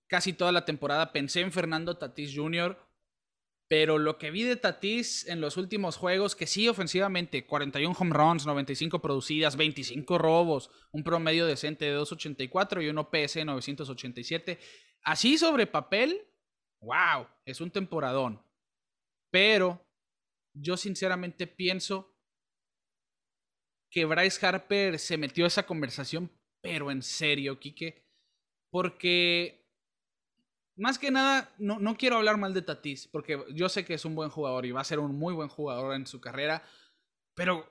Casi toda la temporada pensé en Fernando Tatis Jr., pero lo que vi de Tatis en los últimos juegos, que sí, ofensivamente, 41 home runs, 95 producidas, 25 robos, un promedio decente de 284 y un OPS de 987. Así sobre papel, wow, es un temporadón. Pero yo sinceramente pienso que Bryce Harper se metió esa conversación, pero en serio, Quique, porque más que nada, no, no quiero hablar mal de Tatis, porque yo sé que es un buen jugador y va a ser un muy buen jugador en su carrera, pero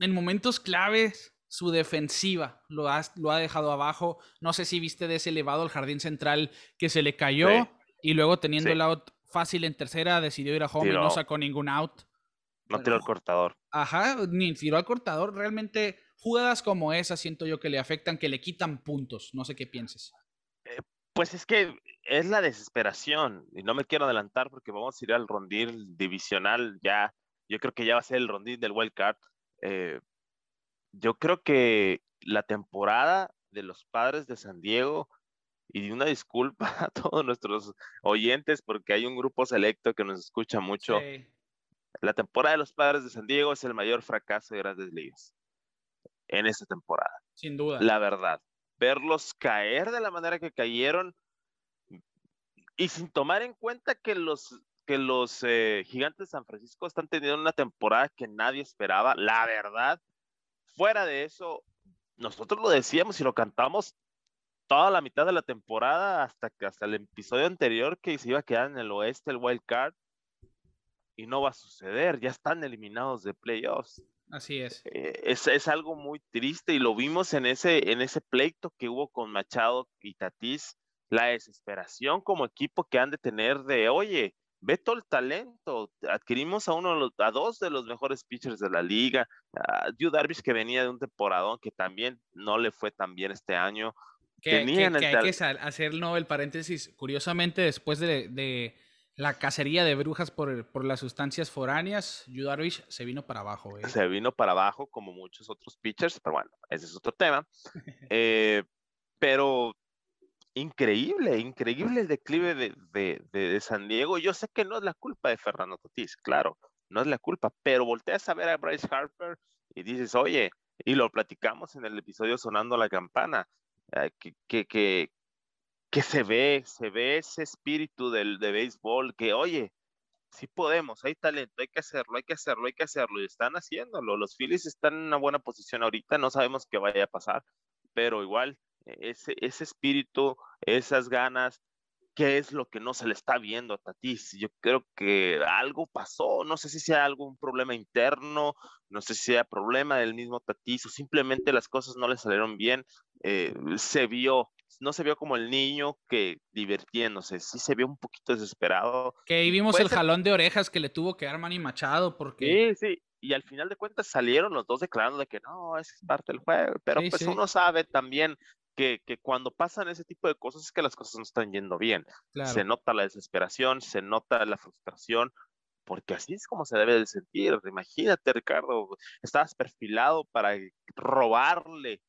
en momentos claves su defensiva lo ha, lo ha dejado abajo. No sé si viste de ese elevado al jardín central que se le cayó y luego teniendo el out fácil en tercera decidió ir a home y no sacó ningún out. No tiró el cortador. Ajá, ni tiró al cortador. Realmente jugadas como esa siento yo que le afectan, que le quitan puntos. No sé qué pienses. Eh, pues es que es la desesperación, y no me quiero adelantar porque vamos a ir al rondín divisional ya, yo creo que ya va a ser el rondín del Wild Card. Eh, yo creo que la temporada de los padres de San Diego, y una disculpa a todos nuestros oyentes porque hay un grupo selecto que nos escucha mucho. La temporada de los padres de San Diego es el mayor fracaso de grandes ligas en esta temporada. Sin duda. La verdad verlos caer de la manera que cayeron y sin tomar en cuenta que los, que los eh, gigantes de San Francisco están teniendo una temporada que nadie esperaba, la verdad, fuera de eso, nosotros lo decíamos y lo cantamos toda la mitad de la temporada hasta que hasta el episodio anterior que se iba a quedar en el oeste el wild card y no va a suceder, ya están eliminados de playoffs. Así es. Eh, es. es. algo muy triste y lo vimos en ese, en ese pleito que hubo con Machado y Tatís, la desesperación como equipo que han de tener de, oye, ve todo el talento, adquirimos a uno, a dos de los mejores pitchers de la liga, a Yu Darvish que venía de un temporadón que también no le fue tan bien este año. Que, que, que hay que hacer el paréntesis, curiosamente después de la cacería de brujas por, por las sustancias foráneas, Yudarvich se vino para abajo. Se vino para abajo como muchos otros pitchers, pero bueno, ese es otro tema. Eh, pero increíble, increíble el declive de, de, de, San Diego. Yo sé que no es la culpa de Fernando Tatis, claro, no es la culpa, pero volteas a ver a Bryce Harper y dices, oye, y lo platicamos en el episodio Sonando la Campana, eh, que, que, que, que se ve, se ve ese espíritu del, de béisbol, que oye, sí podemos, hay talento, hay que hacerlo, hay que hacerlo, hay que hacerlo, y están haciéndolo. Los Phillies están en una buena posición ahorita, no sabemos qué vaya a pasar, pero igual, ese, ese espíritu, esas ganas, ¿qué es lo que no se le está viendo a Tatis? Yo creo que algo pasó, no sé si sea algún problema interno, no sé si sea problema del mismo Tatis o simplemente las cosas no le salieron bien. Eh, se vio no se vio como el niño que divirtiéndose, sí se vio un poquito desesperado. Que ahí vimos el jalón de orejas que le tuvo que dar Manny Machado, porque... Sí, sí, y al final de cuentas salieron los dos declarando de que no, es parte del juego, pero pues uno sabe también que, que, cuando pasan ese tipo de cosas es que las cosas no están yendo bien. Se nota la desesperación, se nota la frustración, porque así es como se debe de sentir. Imagínate, Ricardo, estabas perfilado para robarle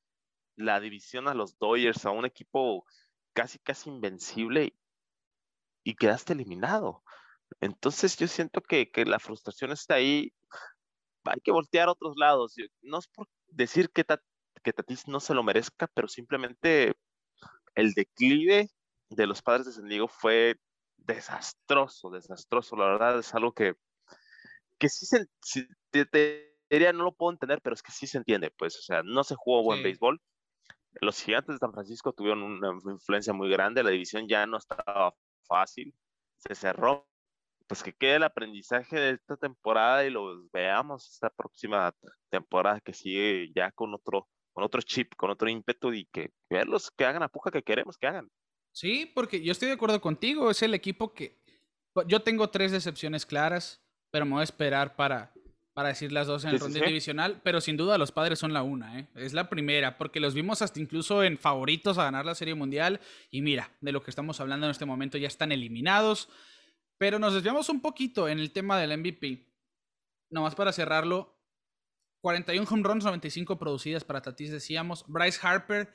la división a los Dodgers, a un equipo casi, casi invencible y quedaste eliminado. Entonces yo siento que, la frustración está ahí. Hay que voltear a otros lados. No es por decir que, que Tatis no se lo merezca, pero simplemente el declive de los padres de San Diego fue desastroso, desastroso. La verdad es algo que que sí se, te, diría, no lo puedo entender, pero es que sí se entiende, pues, o sea, no se jugó buen béisbol. Los gigantes de San Francisco tuvieron una influencia muy grande, la división ya no estaba fácil, se cerró. Pues que quede el aprendizaje de esta temporada y lo veamos esta próxima temporada que sigue ya con otro, con otro chip, con otro ímpetu y que verlos que hagan a puja que queremos que hagan. Sí, porque yo estoy de acuerdo contigo, es el equipo que yo tengo tres decepciones claras, pero me voy a esperar para, para decir las dos en el rondín divisional, pero sin duda los padres son la una, ¿eh? es la primera, porque los vimos hasta incluso en favoritos a ganar la Serie Mundial, y mira, de lo que estamos hablando en este momento ya están eliminados, pero nos desviamos un poquito en el tema del MVP, nomás para cerrarlo, 41 home runs, 95 producidas para Tatis, decíamos, Bryce Harper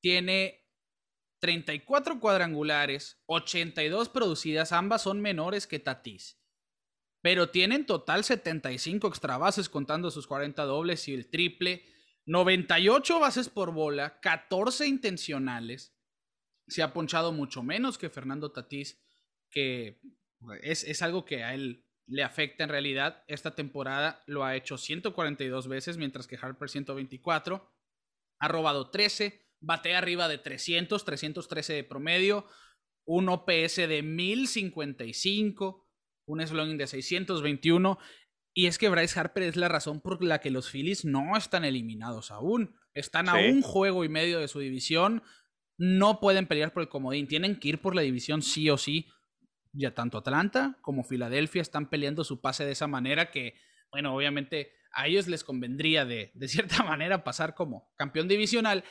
tiene 34 cuadrangulares, 82 producidas, ambas son menores que Tatis. Pero tienen total 75 extra bases contando sus 40 dobles y el triple, 98 bases por bola, 14 intencionales. Se ha ponchado mucho menos que Fernando Tatis, que es, es algo que a él le afecta en realidad. Esta temporada lo ha hecho 142 veces, mientras que Harper 124. Ha robado 13, batea arriba de 300, 313 de promedio, un OPS de 1055, un slugging de 621. Y es que Bryce Harper es la razón por la que los Phillies no están eliminados aún. Están a un juego y medio de su división. No pueden pelear por el comodín. Tienen que ir por la división sí o sí. Ya tanto Atlanta como Filadelfia están peleando su pase de esa manera que, bueno, obviamente a ellos les convendría de, de cierta manera pasar como campeón divisional.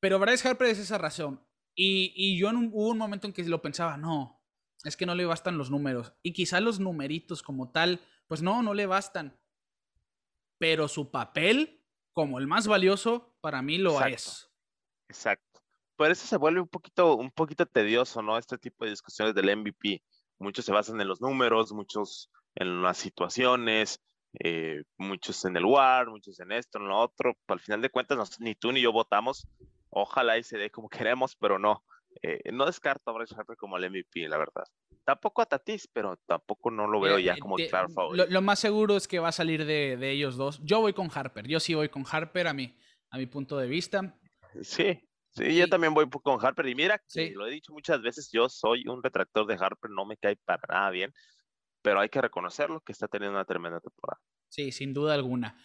Pero Bryce Harper es esa razón. Y, yo en un, hubo un momento en que lo pensaba, no, es que no le bastan los números. Y quizá los numeritos como tal, pues no, no le bastan. Pero su papel, como el más valioso, para mí lo es. Exacto. Por eso se vuelve un poquito, un poquito tedioso, ¿no? Este tipo de discusiones del MVP. Muchos se basan en los números, muchos en las situaciones, eh, muchos en el WAR, muchos en esto, en lo otro. Al final de cuentas, ni tú ni yo votamos Ojalá y se dé como queremos, pero no. Eh, no descarto a Bryce Harper como el MVP, la verdad. Tampoco a Tatis, pero tampoco no lo veo ya como el claro favorito. Lo, más seguro es que va a salir de, ellos dos. Yo voy con Harper. Yo sí voy con Harper a mi, a mi punto de vista. Sí, sí, yo también voy con Harper. Y mira, lo he dicho muchas veces, yo soy un retractor de Harper, no me cae para nada bien, pero hay que reconocerlo que está teniendo una tremenda temporada. Sí, sin duda alguna.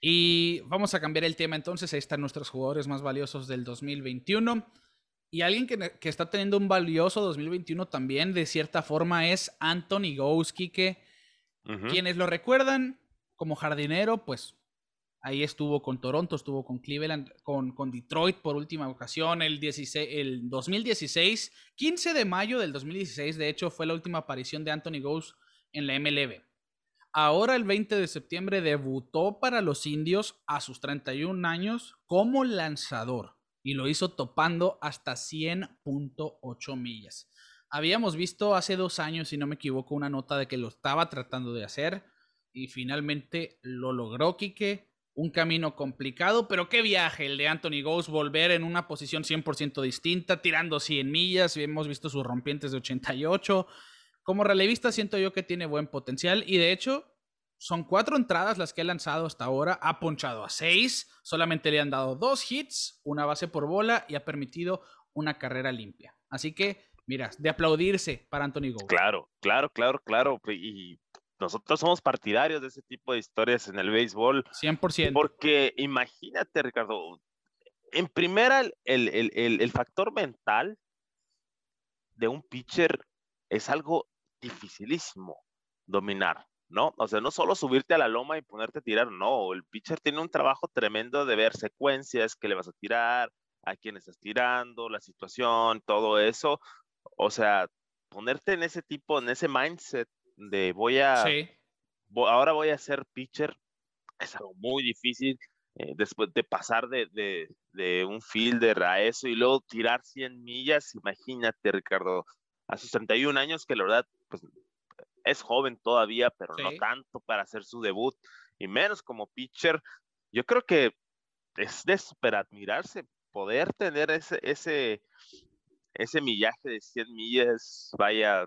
Y vamos a cambiar el tema entonces. Ahí están nuestros jugadores más valiosos del 2021. Y alguien que, está teniendo un valioso 2021 también, de cierta forma, es Anthony Gouski, que quienes lo recuerdan como jardinero, pues ahí estuvo con Toronto, estuvo con Cleveland, con, con Detroit por última ocasión, el, 16, el 2016, 15 de mayo del 2016, de hecho, fue la última aparición de Anthony Gouski en la MLB. Ahora el 20 de septiembre debutó para los indios a sus 31 años como lanzador y lo hizo topando hasta 100.8 millas. Habíamos visto hace dos años, si no me equivoco, una nota de que lo estaba tratando de hacer y finalmente lo logró Quique. Un camino complicado, pero qué viaje el de Anthony Ghost, volver en una posición 100% distinta, tirando 100 millas, hemos visto sus rompientes de 88, como relevista siento yo que tiene buen potencial y de hecho son cuatro entradas las que ha lanzado hasta ahora, ha ponchado a seis, solamente le han dado dos hits, una base por bola y ha permitido una carrera limpia. Así que, mira, de aplaudirse para Anthony Go. Claro, claro, claro, claro. Y nosotros somos partidarios de ese tipo de historias en el béisbol. 100%. Porque imagínate, Ricardo, en primera, el, el factor mental de un pitcher es algo dificilísimo dominar, ¿no? O sea, no solo subirte a la loma y ponerte a tirar, no, el pitcher tiene un trabajo tremendo de ver secuencias, que le vas a tirar, a quién estás tirando, la situación, todo eso. O sea, ponerte en ese tipo, en ese mindset de voy a, ahora voy a ser pitcher, es algo muy difícil. Eh, después de pasar de, de, de, un fielder a eso y luego tirar 100 millas, imagínate, Ricardo, a sus 31 años, que la verdad, pues es joven todavía, pero no tanto para hacer su debut, y menos como pitcher. Yo creo que es de super admirarse poder tener ese, ese, ese millaje de 100 millas, vaya,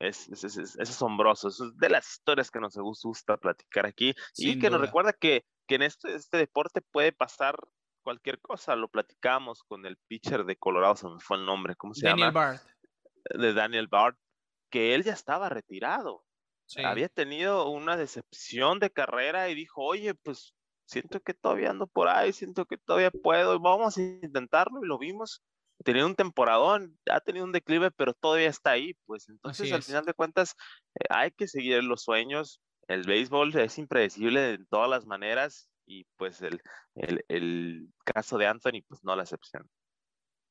Es, es, asombroso, es de las historias que nos gusta platicar aquí y que nos recuerda que, que en este, este deporte puede pasar cualquier cosa. Lo platicamos con el pitcher de Colorado, se me fue el nombre, ¿cómo se Daniel llama? Bart. De Daniel Bart, que él ya estaba retirado. Había tenido una decepción de carrera y dijo, oye, pues siento que todavía ando por ahí, siento que todavía puedo, vamos a intentarlo y lo vimos. Tenía un temporadón, ha tenido un declive, pero todavía está ahí, pues entonces al final de cuentas eh, hay que seguir los sueños. El béisbol es impredecible de todas las maneras y pues el, el, el caso de Anthony, pues no la excepción.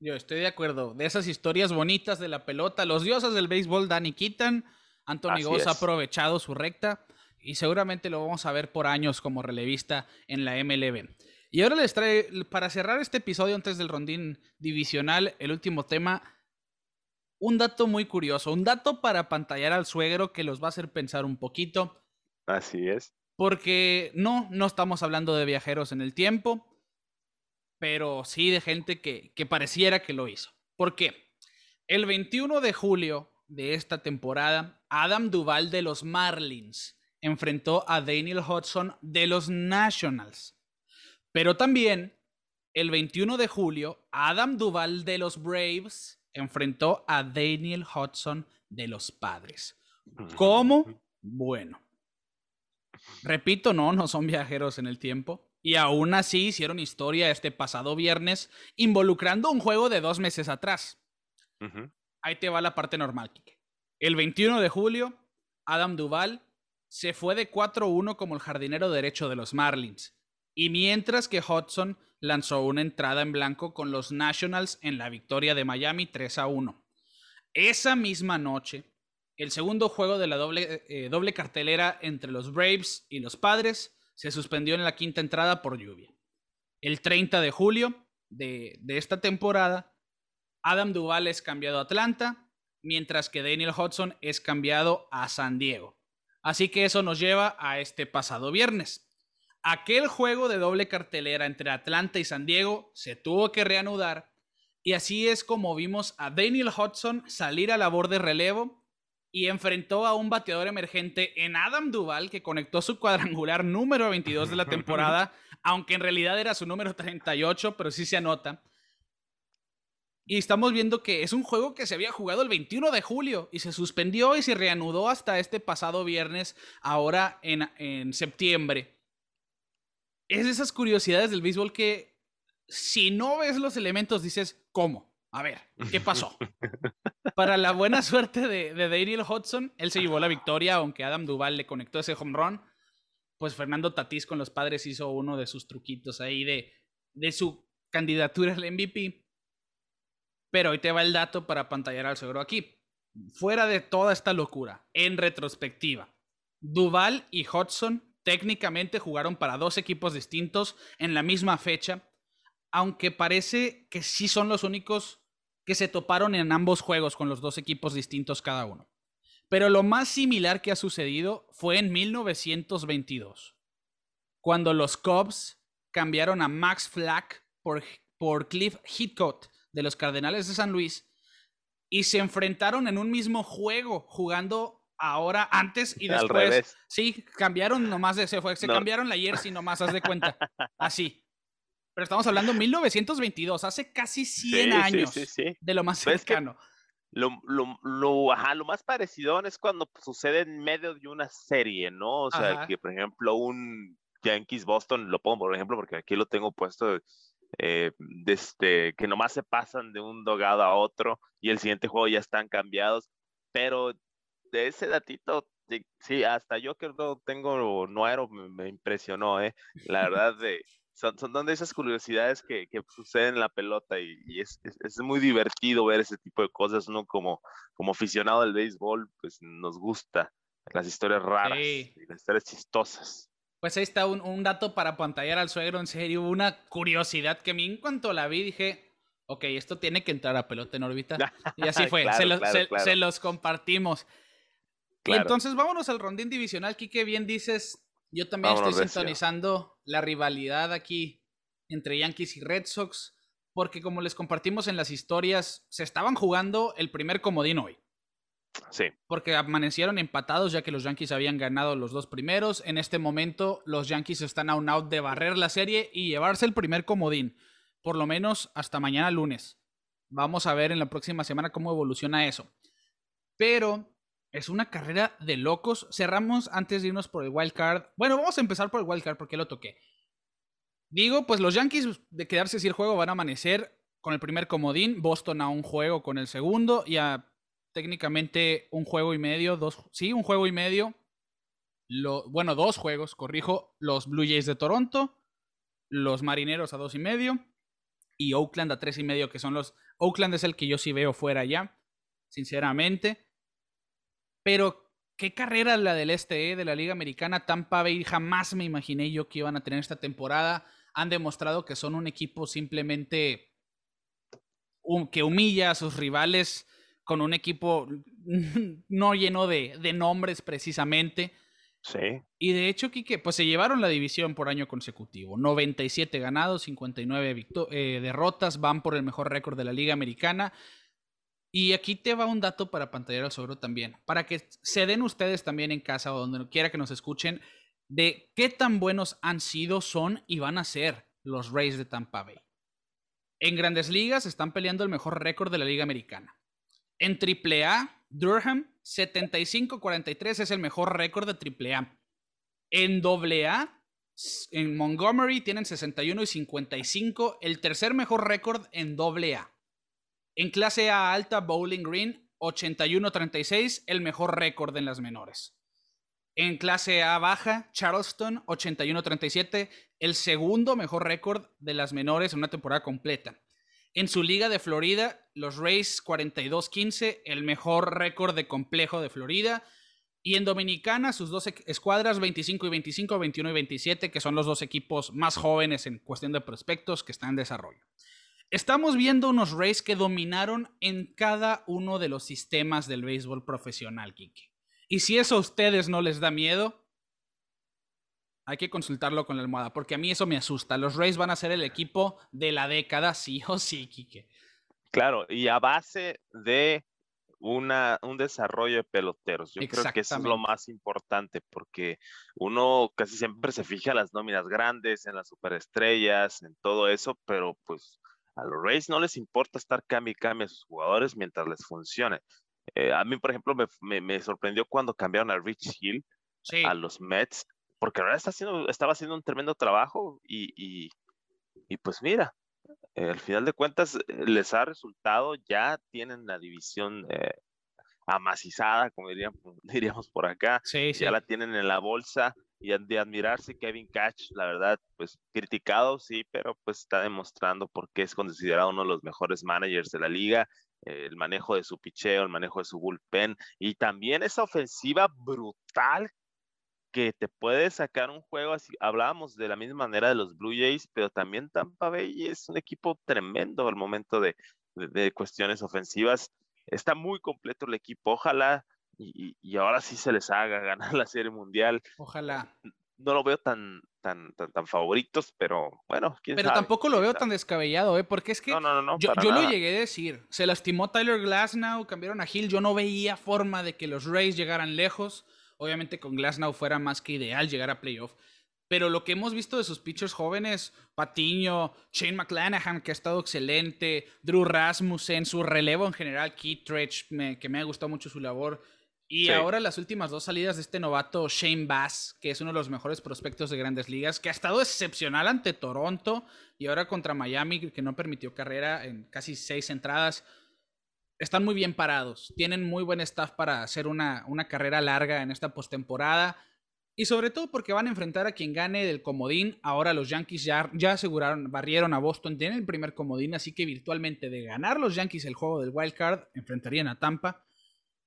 Yo estoy de acuerdo. De esas historias bonitas de la pelota, los dioses del béisbol, Danny Keaton, Anthony Goss ha aprovechado su recta y seguramente lo vamos a ver por años como relevista en la MLB. Y ahora les trae, para cerrar este episodio antes del rondín divisional, el último tema, un dato muy curioso, un dato para pantallar al suegro que los va a hacer pensar un poquito. Así es. Porque no, no estamos hablando de viajeros en el tiempo, pero sí de gente que, que pareciera que lo hizo. ¿Por qué? El 21 de julio de esta temporada, Adam Duval de los Marlins enfrentó a Daniel Hudson de los Nationals. Pero también, el 21 de julio, Adam Duval de los Braves enfrentó a Daniel Hudson de los Padres. ¿Cómo? Bueno, Repito, no, no son viajeros en el tiempo. Y aún así hicieron historia este pasado viernes involucrando un juego de dos meses atrás. Ahí te va la parte normal, Kike. El 21 de julio, Adam Duval se fue de 4-1 como el jardinero derecho de los Marlins. Y mientras que Hudson lanzó una entrada en blanco con los Nationals en la victoria de Miami 3-1. Esa misma noche, el segundo juego de la doble, eh, doble cartelera entre los Braves y los Padres se suspendió en la quinta entrada por lluvia. El 30 de julio de, de esta temporada, Adam Duval es cambiado a Atlanta, mientras que Daniel Hudson es cambiado a San Diego. Así que eso nos lleva a este pasado viernes. Aquel juego de doble cartelera entre Atlanta y San Diego se tuvo que reanudar y así es como vimos a Daniel Hudson salir a labor de relevo y enfrentó a un bateador emergente en Adam Duval, que conectó su cuadrangular número 22 de la temporada, aunque en realidad era su número 38, pero sí se anota. Y estamos viendo que es un juego que se había jugado el 21 de julio y se suspendió y se reanudó hasta este pasado viernes, ahora en, en septiembre. Es esas curiosidades del béisbol que si no ves los elementos dices, ¿cómo? A ver, ¿qué pasó? Para la buena suerte de, Daniel Hudson, él se llevó la victoria, aunque Adam Duval le conectó ese home run. Pues Fernando Tatís con los padres hizo uno de sus truquitos ahí de, de su candidatura al MVP. Pero hoy te va el dato para pantallar al seguro aquí. Fuera de toda esta locura, en retrospectiva, Duval y Hudson técnicamente jugaron para dos equipos distintos en la misma fecha, aunque parece que sí son los únicos que se toparon en ambos juegos con los dos equipos distintos cada uno. Pero lo más similar que ha sucedido fue en 1922, cuando los Cubs cambiaron a Max Flack por, por Cliff Heathcote de los Cardenales de San Luis y se enfrentaron en un mismo juego, jugando ahora antes y después. Sí, cambiaron nomás de se fue, se cambiaron la jersey nomás, haz de cuenta. Así. Pero estamos hablando de 1922, hace casi 100 años de lo más cercano. Lo, lo, lo, ajá, lo más parecido es cuando sucede en medio de una serie, ¿no? O sea, que por ejemplo un Yankees Boston, lo pongo por ejemplo porque aquí lo tengo puesto, eh, este, que nomás se pasan de un dogado a otro y el siguiente juego ya están cambiados, pero de ese datito, sí, hasta yo que no tengo nuero me, me impresionó, ¿eh? La verdad de son, son de esas curiosidades que, que, suceden en la pelota y, es, es, muy divertido ver ese tipo de cosas. Uno como, como aficionado del béisbol, pues nos gusta las historias raras y las historias chistosas. Pues ahí está un, un, dato para pantallar al suegro, en serio, una curiosidad que a mí en cuanto la vi dije, ok, esto tiene que entrar a pelota en órbita. Y así fue, se, se, los compartimos. Y entonces vámonos al rondín divisional, Kike, bien dices, yo también estoy sintonizando la rivalidad aquí entre Yankees y Red Sox, porque como les compartimos en las historias, se estaban jugando el primer comodín hoy. Sí. Porque amanecieron empatados ya que los Yankees habían ganado los dos primeros. En este momento los Yankees están a un out de barrer la serie y llevarse el primer comodín. Por lo menos hasta mañana lunes. Vamos a ver en la próxima semana cómo evoluciona eso. Pero es una carrera de locos. Cerramos antes de irnos por el wild card. Bueno, vamos a empezar por el wild card porque lo toqué. Digo, pues los Yankees de quedarse sin el juego van a amanecer con el primer comodín, Boston a un juego con el segundo y a técnicamente un juego y medio, dos, sí, un juego y medio. Bueno, dos juegos, corrijo, los Blue Jays de Toronto, los Marineros a dos y medio y Oakland a tres y medio, que son los... Oakland es el que yo sí veo fuera ya, sinceramente. Pero qué carrera la del este, eh, de la Liga Americana. Tampa Bay jamás me imaginé yo que iban a tener esta temporada. Han demostrado que son un equipo simplemente que humilla a sus rivales con un equipo no lleno de, nombres precisamente. Sí. Y de hecho, Quique, pues se llevaron la división por año consecutivo. 97 ganados, 59 eh, derrotas, van por el mejor récord de la Liga Americana. Y aquí te va un dato para pantallar al sobre también, para que se den ustedes también en casa o donde quiera que nos escuchen, de qué tan buenos han sido, son y van a ser los Rays de Tampa Bay. En grandes ligas están peleando el mejor récord de la Liga Americana. En AAA, Durham 75-43 es el mejor récord de AAA. En AA, en Montgomery tienen 61 y 55, el tercer mejor récord en AA. En clase A alta, Bowling Green 81-36, el mejor récord en las menores. En clase A baja, Charleston 81-37, el segundo mejor récord de las menores en una temporada completa. En su liga de Florida, los Rays 42-15, el mejor récord de complejo de Florida. Y en Dominicana, sus dos escuadras 25 y 25, 21 y 27, que son los dos equipos más jóvenes en cuestión de prospectos que están en desarrollo. Estamos viendo unos Rays que dominaron en cada uno de los sistemas del béisbol profesional, Kike. Y si eso a ustedes no les da miedo, hay que consultarlo con la almohada, porque a mí eso me asusta. Los Rays van a ser el equipo de la década, sí o sí, Kike. Claro, y a base de una, un desarrollo de peloteros. Yo creo que eso es lo más importante, porque uno casi siempre se fija en las nóminas grandes, en las superestrellas, en todo eso, pero pues a los Rays no les importa estar cambio y cambio a sus jugadores mientras les funcione. Eh, a mí, por ejemplo, me, me, sorprendió cuando cambiaron a Rich Hill a los Mets, porque ahora está haciendo, estaba haciendo un tremendo trabajo y, y, y pues mira, eh, al final de cuentas eh, les ha resultado, ya tienen la división eh, amacizada, como diríamos, diríamos por acá, ya la tienen en la bolsa y de admirarse Kevin Catch, la verdad, pues criticado, sí, pero pues está demostrando por qué es considerado uno de los mejores managers de la liga, el manejo de su picheo, el manejo de su bullpen y también esa ofensiva brutal que te puede sacar un juego así. Hablábamos de la misma manera de los Blue Jays, pero también Tampa Bay es un equipo tremendo al momento de, cuestiones ofensivas. Está muy completo el equipo. Ojalá y, ahora sí se les haga ganar la Serie Mundial. Ojalá. No lo veo tan, tan, tan, favoritos, pero bueno. pero tampoco lo veo tan descabellado, ¿eh? Porque es que yo, yo lo llegué a decir. Se lastimó Tyler Glasnow, cambiaron a Hill. Yo no veía forma de que los Rays llegaran lejos. Obviamente con Glasnow fuera más que ideal llegar a playoff. Pero lo que hemos visto de sus pitchers jóvenes, Patiño, Shane McClanahan, que ha estado excelente, Drew Rasmussen, su relevo en general, Kittredge, que me ha gustado mucho su labor. Y ahora las últimas dos salidas de este novato Shane Bass, que es uno de los mejores prospectos de grandes ligas, que ha estado excepcional ante Toronto y ahora contra Miami, que no permitió carrera en casi seis entradas están muy bien parados, tienen muy buen staff para hacer una, una carrera larga en esta postemporada. Y sobre todo porque van a enfrentar a quien gane del comodín. Ahora los Yankees ya, ya aseguraron, barrieron a Boston, tienen el primer comodín, así que virtualmente de ganar los Yankees el juego del wild card, enfrentarían a Tampa.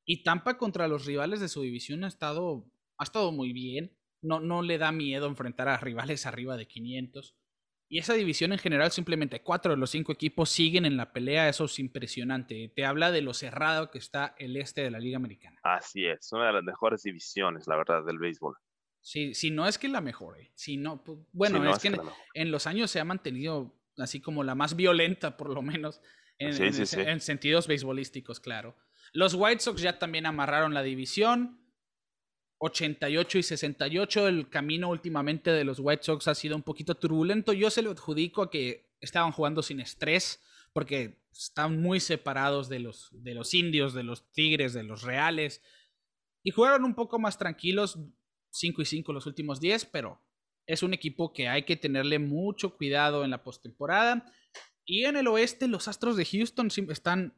Y Tampa contra los rivales de su división ha estado, ha estado muy bien. No, no le da miedo enfrentar a rivales arriba de 500. Y esa división en general, simplemente cuatro de los cinco equipos siguen en la pelea, eso es impresionante. Te habla de lo cerrado que está el este de la Liga Americana. Así es, una de las mejores divisiones, la verdad, del béisbol. Sí, si no es que la mejor, eh. si no, pues, bueno, es, que, en, los años se ha mantenido así como la más violenta, por lo menos, en, en sentidos beisbolísticos, claro. Los White Sox ya también amarraron la división. 88 y 68. El camino últimamente de los White Sox ha sido un poquito turbulento. Yo se lo adjudico a que estaban jugando sin estrés porque están muy separados de los, de los indios, de los tigres, de los reales. Y jugaron un poco más tranquilos, 5 y 5 los últimos 10, pero es un equipo que hay que tenerle mucho cuidado en la postemporada. Y en el oeste, los Astros de Houston están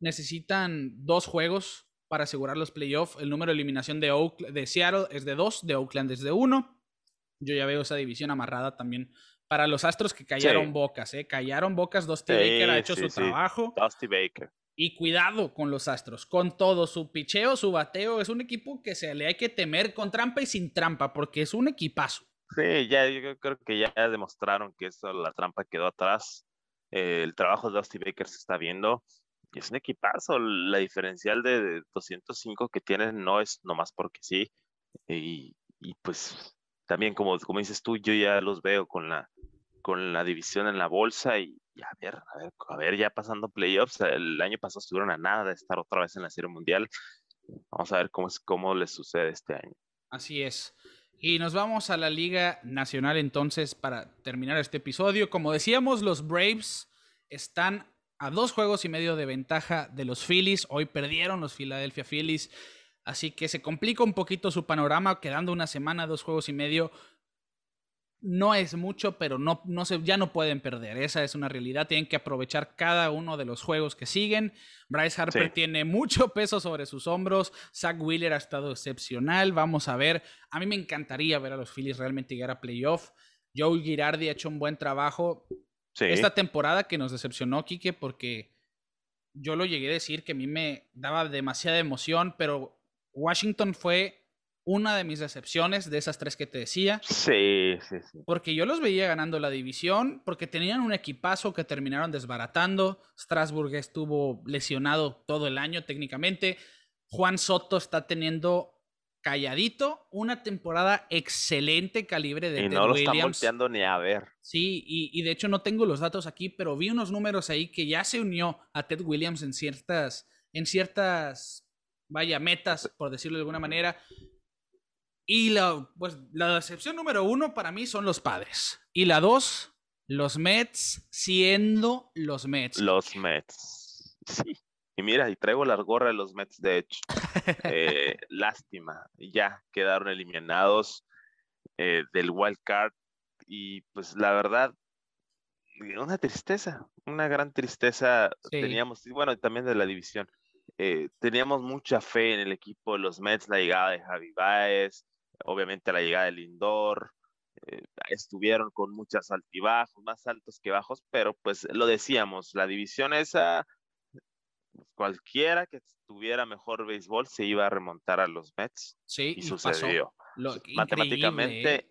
necesitan dos juegos para asegurar los playoffs. El número de eliminación de, de Seattle es de dos, de Oakland es de uno. Yo ya veo esa división amarrada también para los Astros que callaron bocas, ¿eh? Callaron bocas, Dusty Baker ha hecho su trabajo. Dusty Baker. Y cuidado con los Astros, con todo su picheo, su bateo, es un equipo que se le hay que temer con trampa y sin trampa, porque es un equipazo. Sí, ya yo creo que ya demostraron que eso, la trampa quedó atrás. Eh, el trabajo de Dusty Baker se está viendo es un equipazo. La diferencial de 205 que tienen no es nomás porque sí. Y, pues también, como, como dices tú, yo ya los veo con la, con la división en la bolsa y, a ver, a ver, ya pasando playoffs. El año pasado estuvieron a nada de estar otra vez en la Serie Mundial. Vamos a ver cómo, cómo les sucede este año. Así es. Y nos vamos a la Liga Nacional entonces para terminar este episodio. Como decíamos, los Braves están a dos juegos y medio de ventaja de los Phillies. Hoy perdieron los Philadelphia Phillies. Así que se complica un poquito su panorama, quedando una semana, dos juegos y medio. No es mucho, pero no, no se, ya no pueden perder. Esa es una realidad. Tienen que aprovechar cada uno de los juegos que siguen. Bryce Harper tiene mucho peso sobre sus hombros. Zach Wheeler ha estado excepcional. Vamos a ver. A mí me encantaría ver a los Phillies realmente llegar a playoff. Joe Girardi ha hecho un buen trabajo. Esta temporada que nos decepcionó, Quique, porque yo lo llegué a decir que a mí me daba demasiada emoción, pero Washington fue una de mis decepciones de esas tres que te decía. Sí, sí, sí. Porque yo los veía ganando la división, porque tenían un equipazo que terminaron desbaratando. Strasburg estuvo lesionado todo el año técnicamente. Juan Soto está teniendo calladito, una temporada excelente calibre de y no lo están volteando ni a ver. Sí, y, de hecho no tengo los datos aquí, pero vi unos números ahí que ya se unió a Ted Williams en ciertas, en ciertas, vaya, metas, por decirlo de alguna manera. Y la, pues, la decepción número uno para mí son los padres. Y la dos, los Mets siendo los Mets. Los Mets. Sí. Y mira, y traigo la gorra de los Mets, de hecho. Eh, lástima, ya quedaron eliminados eh, del wild card. Y pues la verdad, una tristeza, una gran tristeza teníamos, y bueno, también de la división. Eh, teníamos mucha fe en el equipo de los Mets, la llegada de Javi Baez, obviamente la llegada de Lindor, estuvieron con muchas altibajos, más altos que bajos, pero pues lo decíamos, la división esa cualquiera que tuviera mejor béisbol se iba a remontar a los Mets. Sí, y, sucedió. matemáticamente, ¿eh?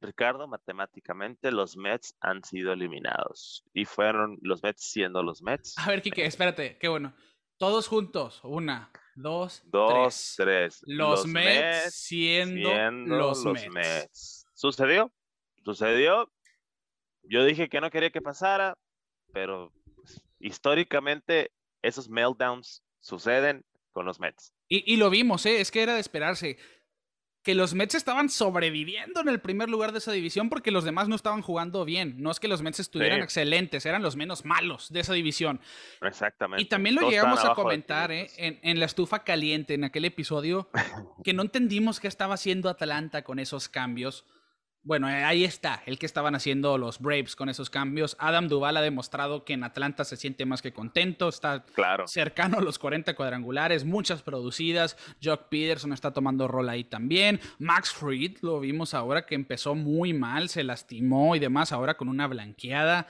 Ricardo, matemáticamente los Mets han sido eliminados y fueron los Mets siendo los Mets. A ver, Kike, espérate, qué bueno. Todos juntos, una, dos, dos tres. Los, Mets, siendo, los, Mets. ¿Sucedió? ¿Sucedió? Yo dije que no quería que pasara, pero históricamente esos meltdowns suceden con los Mets. Y, lo vimos, ¿eh? es que era de esperarse. Que los Mets estaban sobreviviendo en el primer lugar de esa división porque los demás no estaban jugando bien. No es que los Mets estuvieran excelentes, eran los menos malos de esa división. Exactamente. Y también lo llegamos a comentar ¿eh? en, en la estufa caliente, en aquel episodio, que no entendimos qué estaba haciendo Atlanta con esos cambios. Bueno, eh, ahí está, el que estaban haciendo los Braves con esos cambios. Adam Duval ha demostrado que en Atlanta se siente más que contento, está cercano a los 40 cuadrangulares, muchas producidas. Jock Peterson está tomando rol ahí también. Max Fried lo vimos ahora que empezó muy mal, se lastimó y demás, ahora con una blanqueada.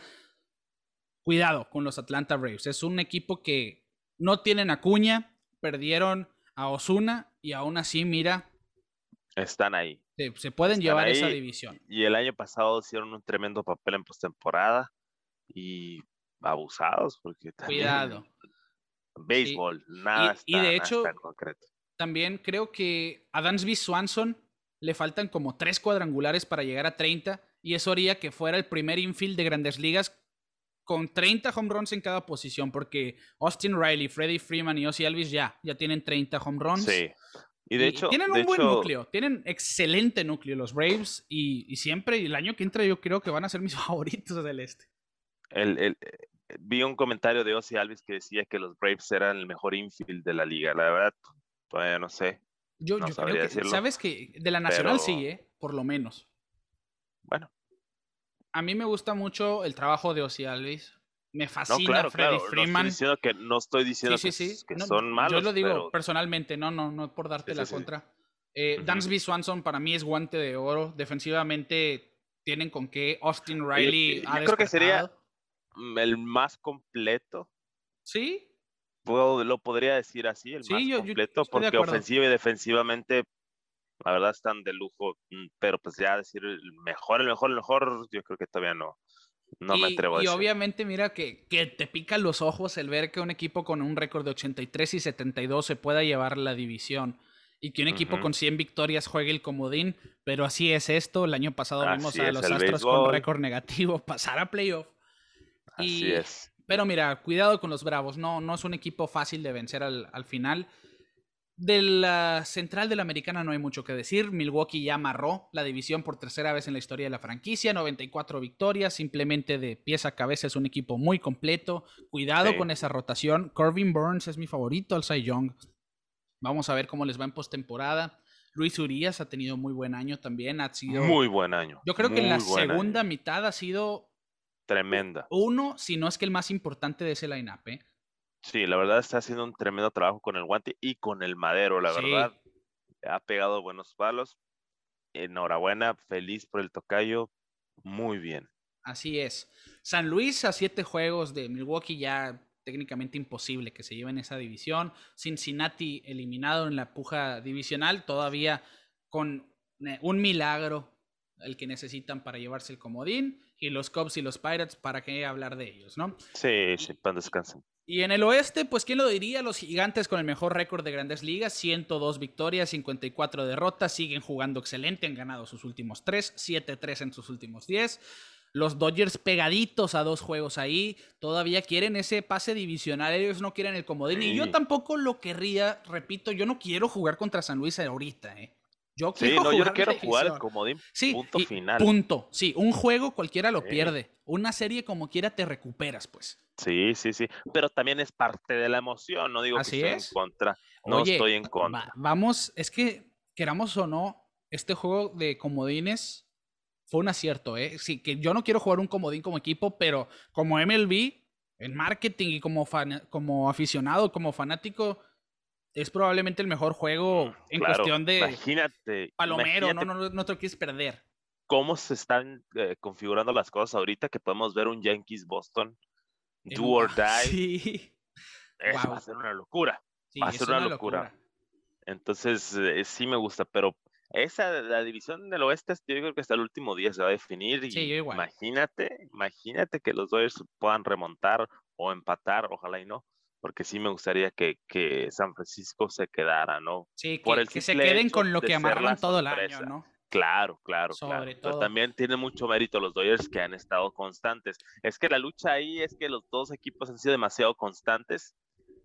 Cuidado con los Atlanta Braves, es un equipo que no tienen acuña, perdieron a Osuna y aún así, mira. Están ahí se pueden llevar esa división. Y el año pasado hicieron un tremendo papel en postemporada y abusados porque Cuidado. Béisbol, nada, y, de hecho, concreto. También creo que a Dansby Swanson le faltan como tres cuadrangulares para llegar a 30 y eso haría que fuera el primer infield de grandes ligas con 30 home runs en cada posición, porque Austin Riley, Freddie Freeman y Ozzy Alvis ya, ya tienen 30 home runs. Sí. Y de hecho. Tienen de un buen hecho, núcleo, tienen excelente núcleo los Braves y, y siempre, y el año que entra, yo creo que van a ser mis favoritos del este. el- el- eh, vi un comentario de Ozzy Alvis que decía que los Braves eran el mejor infield de la liga. La verdad, todavía no sé. Yo, No yo sabría creo que, decirlo, sabes que de la nacional sí, pero- ¿eh? Por lo menos. Bueno, A mí me gusta mucho el trabajo de Ozzy Alvis. Me no, fascina claro, Freddie claro. No Freeman. estoy diciendo que, no estoy diciendo sí, que, sí, sí. que No, son malos. Yo lo digo pero- personalmente, no, no, no por darte la contra. Eh, Ujú. Dansby Swanson para mí es guante de oro. Defensivamente tienen con qué. Austin Riley yo ha creo que sería- mm, el más completo. Sí, Puedo, lo podría decir así, el Sí, más yo- completo, porque ofensiva y defensivamente, la verdad, están de lujo. mm, Pero pues ya decir el mejor, el mejor, el mejor, yo creo que todavía no. No me y, atrevo a y decir. obviamente, mira que, que te pican los ojos el ver que un equipo con un récord de 83 y 72 se pueda llevar la división. Y que un equipo con 100 victorias juegue el comodín. Pero así es esto. El año pasado vimos a los Astros con récord negativo pasar a playoff. Así y- es. Pero mira, cuidado con los Bravos. No, no es un equipo fácil de vencer al, al final. De la central de la americana no hay mucho que decir. Milwaukee ya amarró la división por tercera vez en la historia de la franquicia. 94 victorias, simplemente de pies a cabeza. Es un equipo muy completo. Cuidado Sí. con esa rotación. Corbin Burns es mi favorito al Cy Young. Vamos a ver cómo les va en postemporada. Luis Urias ha tenido muy buen año también. Ha sido. Muy buen año. yo creo que en la año. segunda mitad ha sido Tremenda. uno, si no es que el más importante de ese line-up. ¿eh? Sí, la verdad está haciendo un tremendo trabajo con el guante y con el madero, la Sí. verdad. Ha pegado buenos palos. Enhorabuena, feliz por el tocayo. Muy bien. Así es. San Luis a siete juegos de Milwaukee ya técnicamente imposible que se lleven esa división. Cincinnati eliminado en la puja divisional, todavía con eh, un milagro el que necesitan para llevarse el comodín. Y los Cubs y los Pirates, ¿para qué hablar de ellos, no? Sí, sí, pan descansen. Y en el oeste, pues quién lo diría, los gigantes con el mejor récord de grandes ligas, 102 victorias, 54 derrotas, siguen jugando excelente, han ganado sus últimos 3, 7-3 en sus últimos 10. Los Dodgers pegaditos a dos juegos ahí, todavía quieren ese pase divisional, ellos no quieren el comodín. Y yo tampoco lo querría, repito, yo no quiero jugar contra San Luis ahorita, ¿eh? Yo Sí, quiero no, jugar la quiero jugar el comodín. Sí, punto final. Punto. Sí, un juego cualquiera lo Sí. pierde. Una serie como quiera te recuperas, pues. Sí, sí, sí. Pero también es parte de la emoción. No digo que estoy es. en contra. No Oye, estoy en contra. va- vamos, es que queramos o no, este juego de comodines fue un acierto, ¿eh? Sí, que yo no quiero jugar un comodín como equipo, pero como MLB, en marketing y como, fan- como aficionado, como fanático, es probablemente el mejor juego en Claro, cuestión de Imagínate. palomero, no, imagínate no, no, no te lo quieres perder. cómo se están eh, configurando las cosas ahorita que podemos ver un Yankees Boston do or die. Sí, Eso Wow. va a ser una locura. sí, Va a ser una una locura. locura. Entonces, eh, sí me gusta, pero esa, la división del oeste, yo creo que hasta el último día se va a definir. Y Sí, yo igual. Imagínate, imagínate que los Dodgers puedan remontar o empatar, ojalá y no, porque sí me gustaría que, que San Francisco se quedara, ¿no? Sí, Por que, el que se queden con lo que amarran todo el año. ¿no? Claro, claro, claro. Sobre Pero todo. también tiene mucho mérito los Dodgers que han estado constantes. Es que la lucha ahí es que los dos equipos han sido demasiado constantes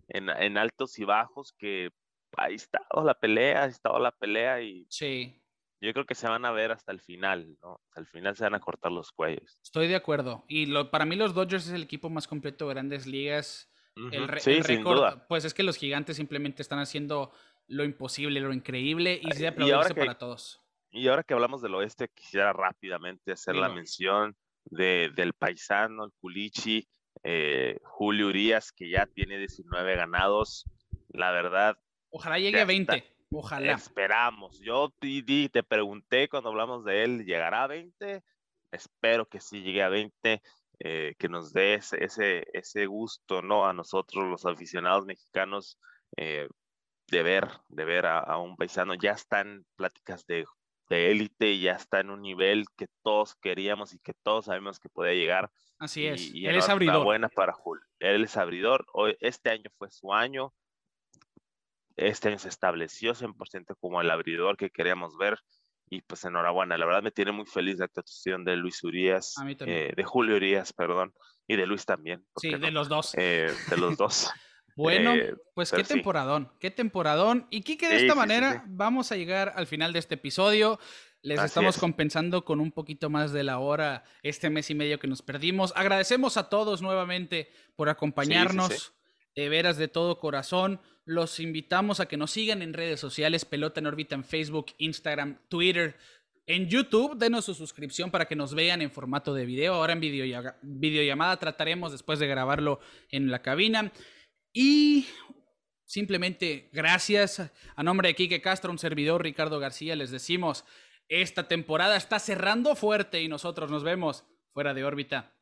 en, en altos y bajos, que ahí estado la pelea, ha estado la pelea y Sí, yo creo que se van a ver hasta el final, ¿no? Hasta el final se van a cortar los cuellos. estoy de acuerdo. Y lo, para mí los Dodgers es el equipo más completo de grandes ligas. El, re- sí, el sin récord, duda. pues es que los gigantes simplemente están haciendo lo imposible, lo increíble y sí y aplaudirse que- para todos. Y ahora que hablamos del oeste, quisiera rápidamente hacer la mención de, del paisano, el Culichi, eh, Julio Urias, que ya tiene 19 ganados. La verdad, Ojalá llegue a está. 20. Ojalá. Esperamos. Yo te pregunté cuando hablamos de él, ¿llegará a 20? Espero que sí llegue a 20, eh, que nos dé ese, ese, ese gusto, ¿no? A nosotros, los aficionados mexicanos, eh, de ver, de ver a, a un paisano. Ya están pláticas de, de élite, ya está en un nivel que todos queríamos y que todos sabemos que podía llegar. Así es. Y, y Él es abridor. buena para Julio. Él es abridor. Hoy, este año fue su año. Este año se estableció 100% como el abridor que queríamos ver. Y pues enhorabuena, la verdad me tiene muy feliz la actuación de Luis Urias, eh, de Julio Urias, perdón, y de Luis también. Sí, de los dos. Eh, de los dos. bueno, eh, pues qué temporadón, qué temporadón. Y Kike, de esta manera vamos a llegar al final de este episodio. Les estamos compensando con un poquito más de la hora este mes y medio que nos perdimos. Agradecemos a todos nuevamente por acompañarnos. De veras de todo corazón. Los invitamos a que nos sigan en redes sociales, Pelota en órbita en Facebook, Instagram, Twitter, en YouTube. Denos su suscripción para que nos vean en formato de video. Ahora en videollamada trataremos después de grabarlo en la cabina. Y simplemente gracias a nombre de Quique Castro, un servidor Ricardo García, les decimos, esta temporada está cerrando fuerte y nosotros nos vemos fuera de órbita.